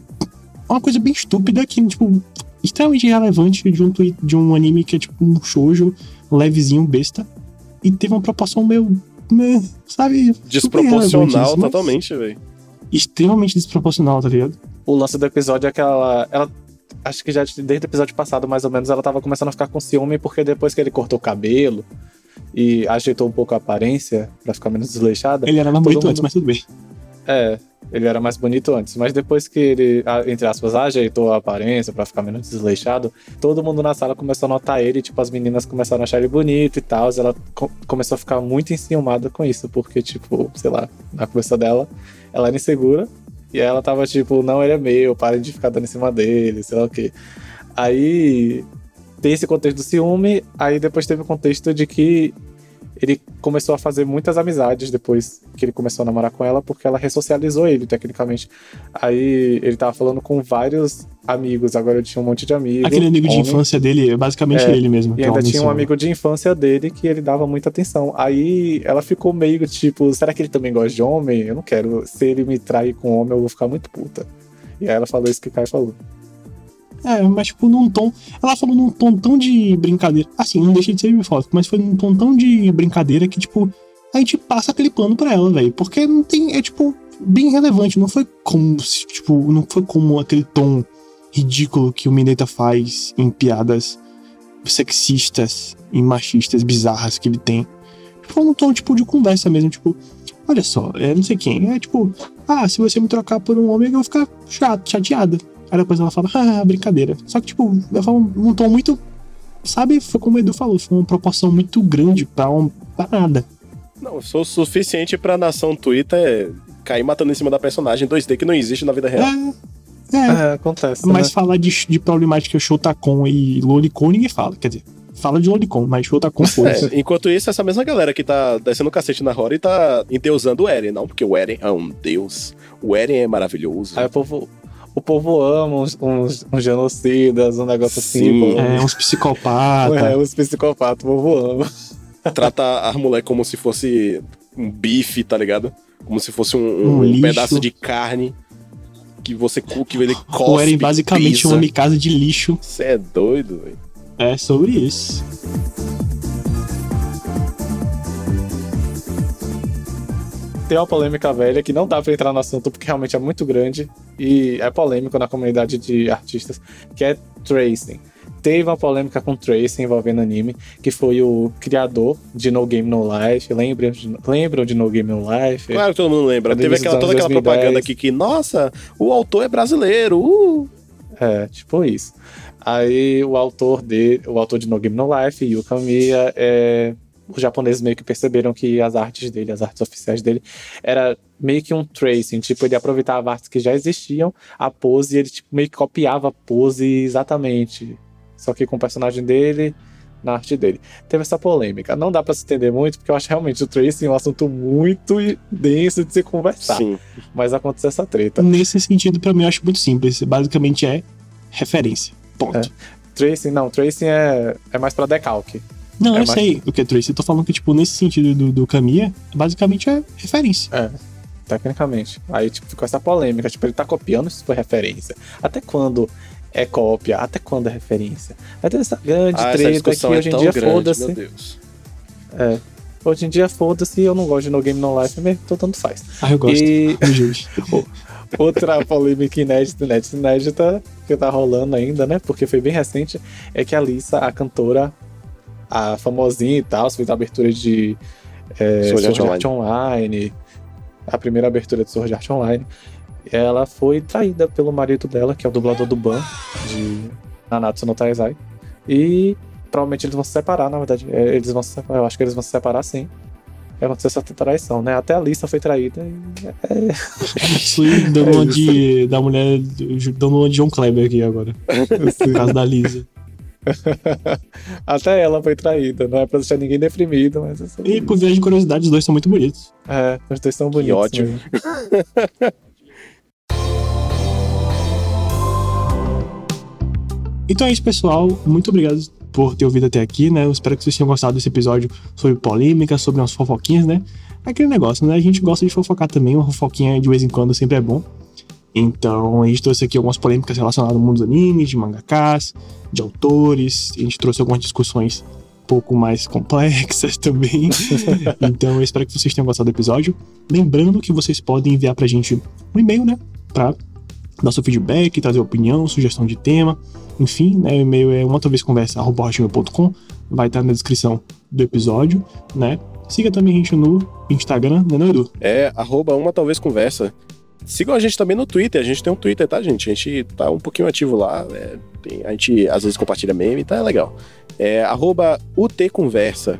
é uma coisa bem estúpida que, tipo, extremamente irrelevante de um, twi- de um anime que é, tipo, um shoujo levezinho, besta. E teve uma proporção meio. meio, sabe? Desproporcional totalmente, velho. Extremamente desproporcional, tá ligado? O lance do episódio é que ela. ela acho que já desde o episódio passado, mais ou menos, ela tava começando a ficar com ciúme, porque depois que ele cortou o cabelo e ajeitou um pouco a aparência pra ficar menos desleixada. Ele era mais bonito mundo- antes, mas tudo bem. É, ele era mais bonito antes, mas depois que ele, entre aspas, ajeitou a aparência pra ficar menos desleixado, todo mundo na sala começou a notar ele, tipo, as meninas começaram a achar ele bonito e tal, ela co- começou a ficar muito enciumada com isso, porque, tipo, sei lá, na cabeça dela, ela era insegura, e ela tava tipo, não, ele é meu, parem de ficar dando em cima dele, sei lá o quê. Aí tem esse contexto do ciúme, aí depois teve o contexto de que ele começou a fazer muitas amizades depois que ele começou a namorar com ela, porque ela ressocializou ele, tecnicamente. Aí ele tava falando com vários amigos, agora ele tinha um monte de amigos. Aquele amigo de homem, infância dele é basicamente É, ele mesmo. E ainda tinha um homem amigo de infância dele que ele dava muita atenção. Aí ela ficou meio tipo, será que ele também gosta de homem? Eu não quero. Se ele me trair com homem, eu vou ficar muito puta. E aí ela falou isso que o Kai falou. É, mas tipo, num tom. Ela falou num tom tão de brincadeira. Assim, não deixei de ser bifóbico, mas foi num tom tão de brincadeira que, tipo, a gente passa aquele pano pra ela, velho. Porque não tem. É, tipo, bem relevante. Não foi como. Tipo, não foi como aquele tom ridículo que o Mineta faz em piadas sexistas e machistas bizarras que ele tem. Foi num tom, tipo, de conversa mesmo, tipo. Olha só, é não sei quem. É tipo, ah, se você me trocar por um homem, eu vou ficar chato, chateada. Aí depois ela fala, ah, brincadeira. Só que, tipo, ela fala num tom muito sabe, foi como o Edu falou, foi uma proporção muito grande pra, um, pra nada. Não, eu sou o suficiente pra nação Twitter cair matando em cima da personagem 2D que não existe na vida real. É, é, É, acontece. mas né? falar de, de problemática Shotacon e Lolicon ninguém fala, quer dizer, fala de Lolicon, mas Shotacon <laughs> foi. É, enquanto isso, essa mesma galera que tá descendo o cacete na Rory tá endeusando o Eren, não, porque o Eren é um deus. O Eren é maravilhoso. Aí o povo, o povo ama uns, uns, uns genocidas, um negócio assim. Sim. pô. É, uns psicopatas. É, os psicopatas, o povo ama. <laughs> Trata as mulheres como se fosse um bife, tá ligado? Como se fosse um, Um um pedaço de carne que você que ele cospe, o Eren basicamente pisa. uma micasa de lixo. Você é doido, velho. É sobre isso. Tem uma polêmica velha que não dá pra entrar no assunto porque realmente é muito grande e é polêmico na comunidade de artistas, que é tracing. Teve uma polêmica com tracing envolvendo anime, que foi o criador de No Game No Life. Lembram de, lembram de No Game No Life? Claro que todo mundo lembra. Teve aquela, toda aquela 2010. propaganda aqui que, nossa, o autor é brasileiro. Uh! É, tipo isso. Aí o autor de, o autor de No Game No Life, Yu Kamiya, é, os japoneses meio que perceberam que as artes dele, as artes oficiais dele, era meio que um tracing, tipo, ele aproveitava artes que já existiam, a pose, e ele tipo, meio que copiava a pose exatamente. Só que com o personagem dele, na arte dele. Teve essa polêmica. Não dá pra se entender muito, porque eu acho realmente o tracing um assunto muito denso de se conversar. Sim. Mas aconteceu essa treta. Nesse sentido, pra mim, eu acho muito simples. Basicamente é referência. Ponto. Tracing, não, tracing é, é mais pra decalque. Não, É eu mais- sei o que é Trace. Eu tô falando que, tipo, nesse sentido do, do Kamiya, basicamente é referência. É, tecnicamente. Aí, tipo, ficou essa polêmica. Tipo, ele tá copiando isso foi referência. Até quando é cópia? Até quando é referência? Aí teve essa grande Ah, essa treta que discussão é hoje em dia foda-se. Deus. É. Hoje em dia foda-se, eu não gosto de No Game No Life mesmo, então tanto faz. Ah, eu gosto. E <laughs> <laughs> outra polêmica inédita, inédita, inédita, que tá rolando ainda, né? Porque foi bem recente, é que a Lisa, a cantora, a famosinha e tal, fez a abertura de é, Sword Art Sword Art Online, a primeira abertura de Sword Art Online, ela foi traída pelo marido dela, que é o dublador do Ban, de Nanatsu no Taizai. E provavelmente eles vão se separar, na verdade. É, Eles vão se separar, eu acho que eles vão se separar sim. E aconteceu essa traição, né? Até a Lisa foi traída. E é, aí, dando É uma de. da mulher. dando uma de John Kleber aqui agora. <laughs> No caso da Lisa. <laughs> Até ela foi traída. Não é pra deixar ninguém deprimido, mas sobre E por via de curiosidade, os dois são muito bonitos. É, os dois são bonitos. ótimo. mesmo. <laughs> Então é isso, pessoal. Muito obrigado por ter ouvido até aqui, né? Eu espero que vocês tenham gostado desse episódio sobre polêmica, sobre umas fofoquinhas, né? Aquele negócio, né? A gente gosta de fofocar também, uma fofoquinha de vez em quando sempre é bom. Então, a gente trouxe aqui algumas polêmicas relacionadas ao mundo dos animes, de mangakás, de autores. A gente trouxe algumas discussões um pouco mais complexas <laughs> também. então, eu espero que vocês tenham gostado do episódio. Lembrando que vocês podem enviar pra gente um e-mail, né? Pra dar seu feedback, trazer opinião, sugestão de tema. Enfim, né, o e-mail é uma talvez conversa.com, vai estar na descrição do episódio, né? Siga também a gente no Instagram, né, não, Edu? É, arroba uma talvez conversa. Sigam a gente também no Twitter. A gente tem um Twitter, tá, gente? A gente tá um pouquinho ativo lá. é, tem- a gente às vezes compartilha meme, tá? É legal. É arroba utconversa.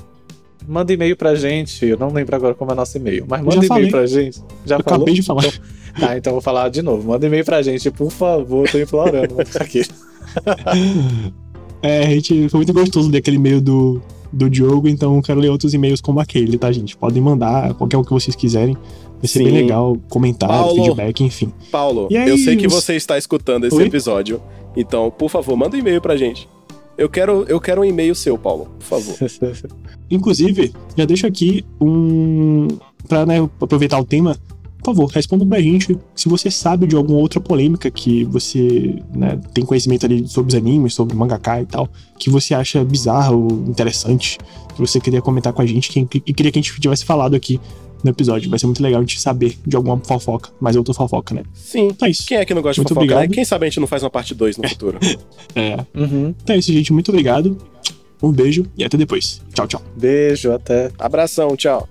Manda e-mail pra gente. Eu não lembro agora como é nosso e-mail, mas manda e-mail pra gente. Já Eu falou? acabei de falar. Tá, então eu vou falar de novo. Manda e-mail pra gente, por favor. Tô implorando. manda <laughs> aqui. É, a gente foi muito gostoso ler aquele e-mail do, do Diogo, então eu quero ler outros e-mails como aquele, tá, gente? Podem mandar qualquer um que vocês quiserem. Vai ser Sim. bem legal, comentário, Paulo. feedback, enfim. Paulo, aí, eu sei que você está escutando esse Oi? episódio. Então, por favor, manda um e-mail pra gente. Eu quero, eu quero um e-mail seu, Paulo, por favor. <laughs> Inclusive, já deixo aqui um. Pra né, aproveitar o tema, por favor, responda pra gente se você sabe de alguma outra polêmica que você né, tem conhecimento ali sobre os animes, sobre mangaka e tal, que você acha bizarro ou interessante, que você queria comentar com a gente que- e queria que a gente tivesse falado aqui no episódio. Vai ser muito legal a gente saber de alguma fofoca, mas outra fofoca, né? Sim. Então é isso. Quem é que não gosta de Muito fofoca? obrigado. né? Quem sabe a gente não faz uma parte 2 no futuro. <laughs> É. Uhum. Então é isso, gente. Muito obrigado. Um beijo e até depois. Tchau, tchau. Beijo, até. Abração, tchau.